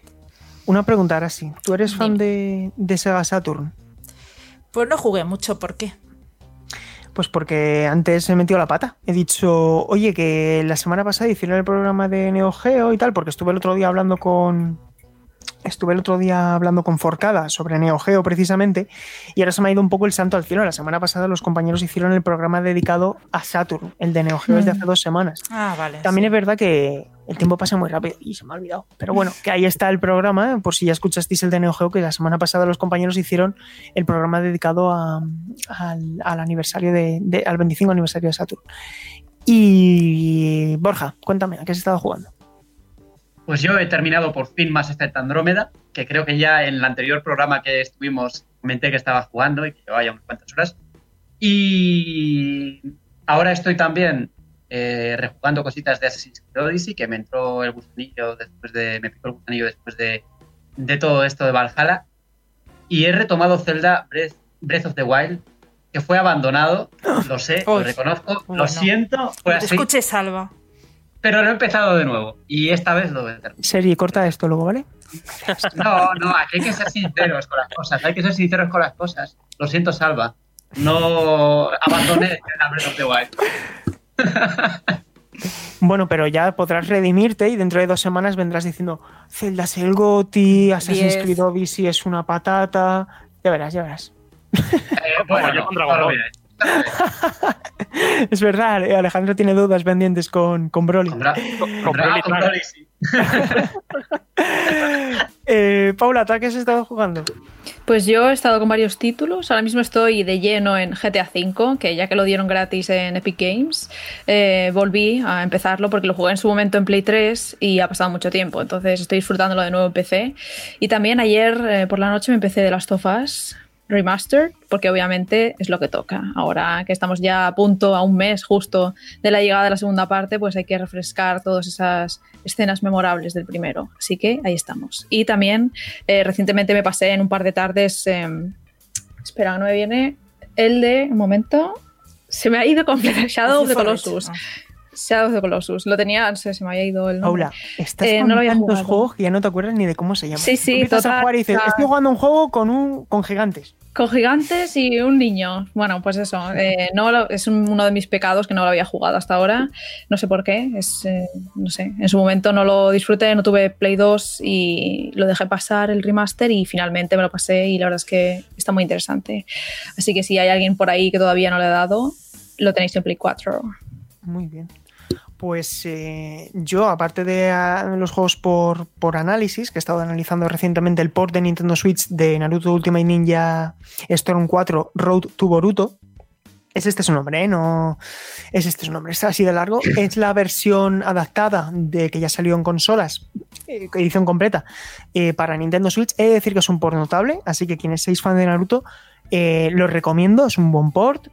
Una pregunta ahora sí. ¿Tú eres fan de, de Sega Saturn? Pues no jugué mucho. ¿Por qué? Pues porque antes he metido la pata. He dicho, oye, que la semana pasada hicieron el programa de Neo Geo y tal, porque estuve el otro día hablando con, Estuve el otro día hablando con Forcada sobre Neo Geo precisamente y ahora se me ha ido un poco el santo al cielo. La semana pasada los compañeros hicieron el programa dedicado a Saturn, el de Neo Geo es de mm. hace dos semanas. Ah, vale. También es verdad que el tiempo pasa muy rápido y se me ha olvidado. Pero bueno, que ahí está el programa, por si ya escuchasteis el de Neo Geo, que la semana pasada los compañeros hicieron el programa dedicado al, aniversario de, al 25 aniversario de Saturn. Y Borja, cuéntame, ¿a qué has estado jugando? Pues yo he terminado por fin Mass Effect Andrómeda, que creo que ya en el anterior programa que estuvimos comenté que estaba jugando y que llevaba ya unas cuantas horas. Y ahora estoy también eh, rejugando cositas de Assassin's Creed Odyssey, que me entró el gusanillo después de. me picó el gusanillo después de, de todo esto de Valhalla. Y he retomado Zelda Breath, of the Wild, que fue abandonado, lo sé, lo reconozco, lo siento. Fue así. Escuche, Salva pero lo he empezado de nuevo y esta vez lo voy a terminar. Serie, corta esto luego, ¿vale? No, no, aquí hay que ser sinceros con las cosas, hay que ser sinceros con las cosas. Lo siento, Salva. No abandoné el Breath of the Wild. Bueno, pero ya podrás redimirte y dentro de dos semanas vendrás diciendo Zelda es el Goti, Assassin's Creed Odyssey es una patata. Ya verás, ya verás. Eh, bueno, yo contra es verdad, eh, Alejandro tiene dudas pendientes con, con Broly. Con, Broly, sí. Eh, Paula, ¿tú qué has estado jugando? Pues yo he estado con varios títulos. Ahora mismo estoy de lleno en GTA V, que ya que lo dieron gratis en Epic Games, eh, volví a empezarlo porque lo jugué en su momento en Play 3 y ha pasado mucho tiempo. Entonces estoy disfrutándolo de nuevo en PC. Y también ayer por la noche me empecé de Last of Us remaster, porque obviamente es lo que toca. Ahora que estamos ya a punto, a un mes justo de la llegada de la segunda parte, pues hay que refrescar todas esas escenas memorables del primero. Así que ahí estamos. Y también eh, recientemente me pasé en un par de tardes, em, espera, no me viene el de, un momento, se me ha ido completamente Shadow of the Colossus. Shadow of the Colossus. Lo tenía, no sé, se me había ido el nombre. Paula, estás eh, no juegos que ya no te acuerdas ni de cómo se llama. Sí, sí, total, a jugar y dices, estoy jugando un juego con, un, con gigantes. Con gigantes y un niño. Bueno, pues eso. Eh, no es uno de mis pecados que no lo había jugado hasta ahora. No sé por qué. Es, eh, no sé. En su momento no lo disfruté, no tuve Play 2 y lo dejé pasar el remaster y finalmente me lo pasé y la verdad es que está muy interesante. Así que si hay alguien por ahí que todavía no le ha dado, lo tenéis en Play 4. Muy bien. Pues eh, yo, aparte de ah, los juegos por, análisis, que he estado analizando recientemente el port de Nintendo Switch de Naruto Ultimate Ninja Storm 4 Road to Boruto, es este su nombre, ¿eh? No es este su nombre, está así de largo. Es la versión adaptada de que ya salió en consolas, eh, edición completa, para Nintendo Switch. He de decir que es un port notable, así que quienes seáis fan de Naruto, lo recomiendo, es un buen port.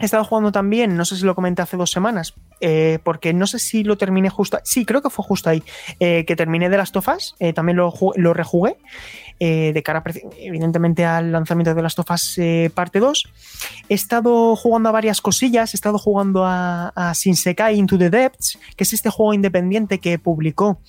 He estado jugando también, no sé si lo comenté hace dos semanas, eh, porque no sé si lo terminé justo. Sí, creo que fue justo ahí. Eh, que terminé de las tofas, eh, también lo, lo rejugué. de cara, evidentemente, al lanzamiento de las tofas parte 2. He estado jugando a varias cosillas. He estado jugando a, a Shinsekai Into the Depths, que es este juego independiente que publicó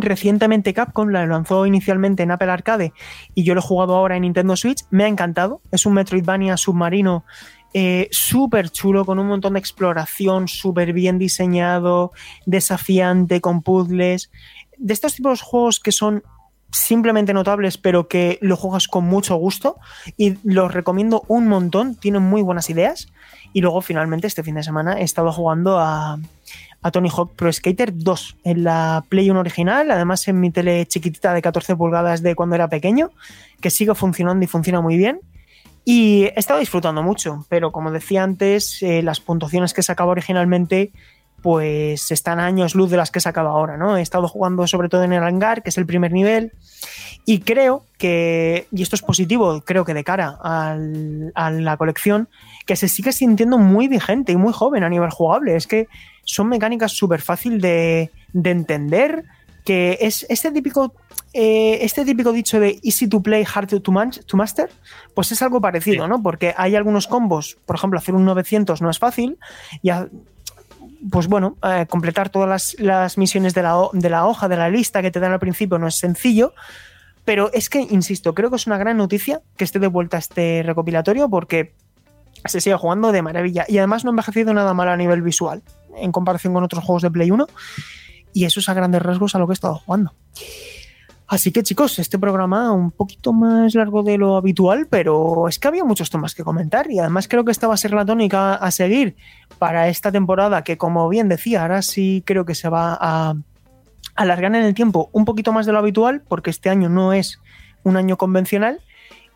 Recientemente Capcom la lanzó inicialmente en Apple Arcade y yo lo he jugado ahora en Nintendo Switch. Me ha encantado. Es un Metroidvania submarino eh, súper chulo, con un montón de exploración, súper bien diseñado, desafiante, con puzzles. De estos tipos de juegos que son simplemente notables, pero que lo juegas con mucho gusto y los recomiendo un montón, tienen muy buenas ideas. Y luego finalmente este fin de semana he estado jugando a, a Tony Hawk Pro Skater 2 en la Play 1 original, además en mi tele chiquitita de 14 pulgadas de cuando era pequeño, que sigue funcionando y funciona muy bien. Y he estado disfrutando mucho, pero como decía antes, eh, las puntuaciones que sacaba originalmente pues están años luz de las que he sacado ahora, ¿no? He estado jugando sobre todo en el hangar, que es el primer nivel, y creo que, y esto es positivo, creo que de cara a la colección, que se sigue sintiendo muy vigente y muy joven a nivel jugable. Es que son mecánicas súper fácil de, de entender, que es este típico eh, este típico dicho de easy to play, hard to, to master, pues es algo parecido, ¿no? Porque hay algunos combos, por ejemplo, hacer un 900 no es fácil, y pues bueno, eh, completar todas las, misiones de la, de la hoja, de la lista que te dan al principio no es sencillo, pero es que, insisto, creo que es una gran noticia que esté de vuelta este recopilatorio porque se sigue jugando de maravilla. Y además no ha envejecido nada mal a nivel visual en comparación con otros juegos de Play 1 y eso es a grandes rasgos a lo que he estado jugando. Así que chicos, este programa un poquito más largo de lo habitual, pero es que había muchos temas que comentar y además creo que esta va a ser la tónica a seguir para esta temporada que como bien decía, ahora sí creo que se va a alargar en el tiempo un poquito más de lo habitual porque este año no es un año convencional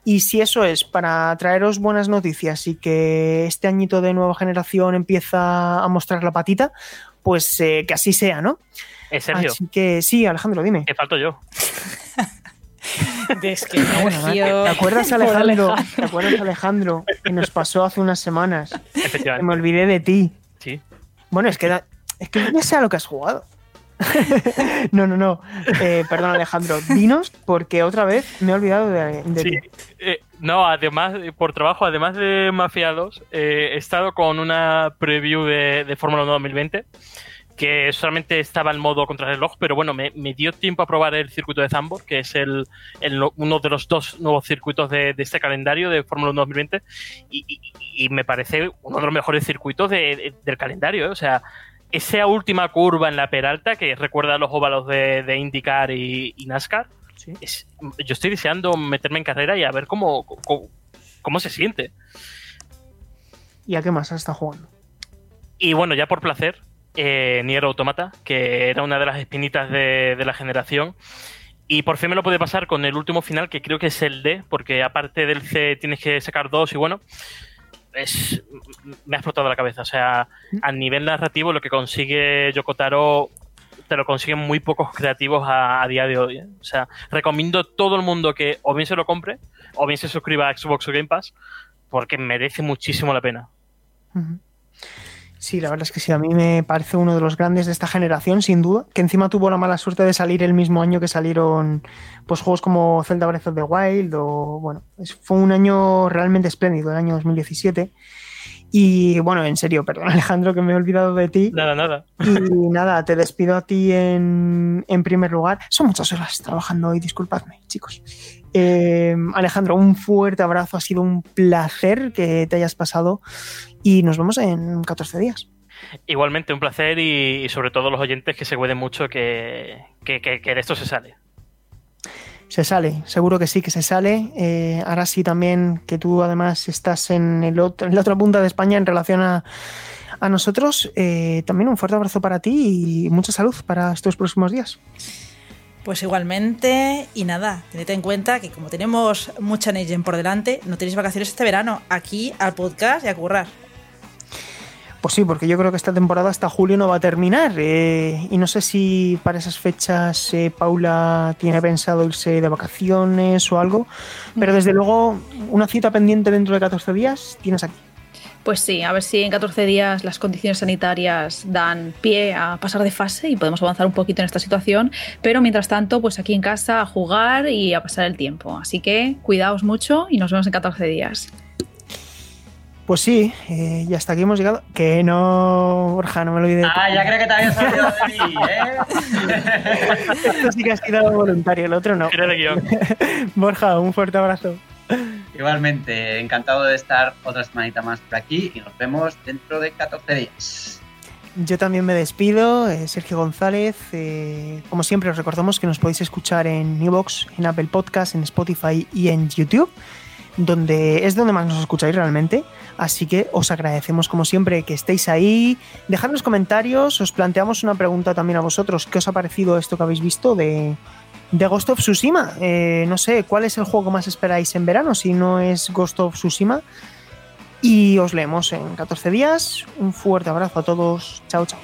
y si eso es para traeros buenas noticias y que este añito de nueva generación empieza a mostrar la patita, pues eh, que así sea, ¿no? ¿Es Sergio? Así que sí, Alejandro, dime. Que falto yo. es que no, ¿Te acuerdas, Alejandro? ¿Te acuerdas, Alejandro? Que nos pasó hace unas semanas. Efectivamente. me olvidé de ti. Sí. Bueno, es que, es que no sé a lo que has jugado. no, no, no. Eh, perdón, Alejandro. Dinos, porque otra vez me he olvidado de, sí. ti. Eh, no, además, por trabajo, además de Mafiados, eh, he estado con una preview de, de Fórmula 1 2020 que solamente estaba en modo contrarreloj, pero bueno, me, dio tiempo a probar el circuito de Zambor, que es el, uno de los dos nuevos circuitos de, este calendario de Fórmula 1 2020, y, me parece uno de los mejores circuitos del calendario. ¿eh? O sea, esa última curva en la Peralta, que recuerda a los óvalos de, IndyCar y, NASCAR, yo estoy deseando meterme en carrera y a ver cómo, cómo, se siente. ¿Y a qué más está jugando? Y bueno, ya por placer, eh, Nier Automata, que era una de las espinitas de, la generación. Y por fin me lo puede pasar con el último final, que creo que es el D, porque aparte del C tienes que sacar dos y bueno, es, me ha explotado la cabeza. O sea, a nivel narrativo lo que consigue Yokotaro te lo consiguen muy pocos creativos a, día de hoy. ¿eh? O sea, recomiendo a todo el mundo que o bien se lo compre o bien se suscriba a Xbox o Game Pass porque merece muchísimo la pena. Sí, la verdad es que sí, a mí me parece uno de los grandes de esta generación, sin duda, que encima tuvo la mala suerte de salir el mismo año que salieron pues juegos como Zelda Breath of the Wild o bueno, fue un año realmente espléndido, el año 2017. Y bueno, en serio, perdón Alejandro que me he olvidado de ti. Nada, nada. Y nada, te despido a ti en, en primer lugar. Son muchas horas trabajando hoy, disculpadme, chicos. Eh, Alejandro, un fuerte abrazo, ha sido un placer que te hayas pasado y nos vemos en 14 días. Igualmente, un placer y, sobre todo los oyentes que se cuiden mucho que, que, que, de esto se sale. Se sale, seguro que sí que se sale. Eh, ahora sí también que tú además estás en, el otro, en la otra punta de España en relación a, a nosotros. Eh, también un fuerte abrazo para ti y mucha salud para estos próximos días. Pues igualmente, y nada, tened en cuenta que como tenemos mucha Neyen por delante, no tenéis vacaciones este verano, aquí al podcast y a currar. Pues sí, porque yo creo que esta temporada hasta julio no va a terminar. Eh, y no sé si para esas fechas eh, Paula tiene pensado irse de vacaciones o algo. Pero desde luego, una cita pendiente dentro de 14 días tienes aquí. Pues sí, a ver si en 14 días las condiciones sanitarias dan pie a pasar de fase y podemos avanzar un poquito en esta situación. Pero mientras tanto, pues aquí en casa a jugar y a pasar el tiempo. Así que cuidaos mucho y nos vemos en 14 días. Pues sí, eh, y hasta aquí hemos llegado. Que no, Borja, no me lo olvides. Ah, ya creo que te habías olvidado de mí, ¿eh? Esto sí que ha sido voluntario, el otro no. Era de guion. Borja, un fuerte abrazo. Igualmente, encantado de estar otra semanita más por aquí y nos vemos dentro de 14 días. Yo también me despido, eh, Sergio González. Eh, como siempre, os recordamos que nos podéis escuchar en Evox, en Apple Podcast, en Spotify y en YouTube, donde es donde más nos escucháis realmente. Así que os agradecemos, como siempre, que estéis ahí. Dejadnos comentarios, os planteamos una pregunta también a vosotros. ¿Qué os ha parecido esto que habéis visto de, Ghost of Tsushima. Eh, no sé, ¿cuál es el juego que más esperáis en verano? Si no es Ghost of Tsushima. Y os leemos en 14 días. Un fuerte abrazo a todos. Chao, chao.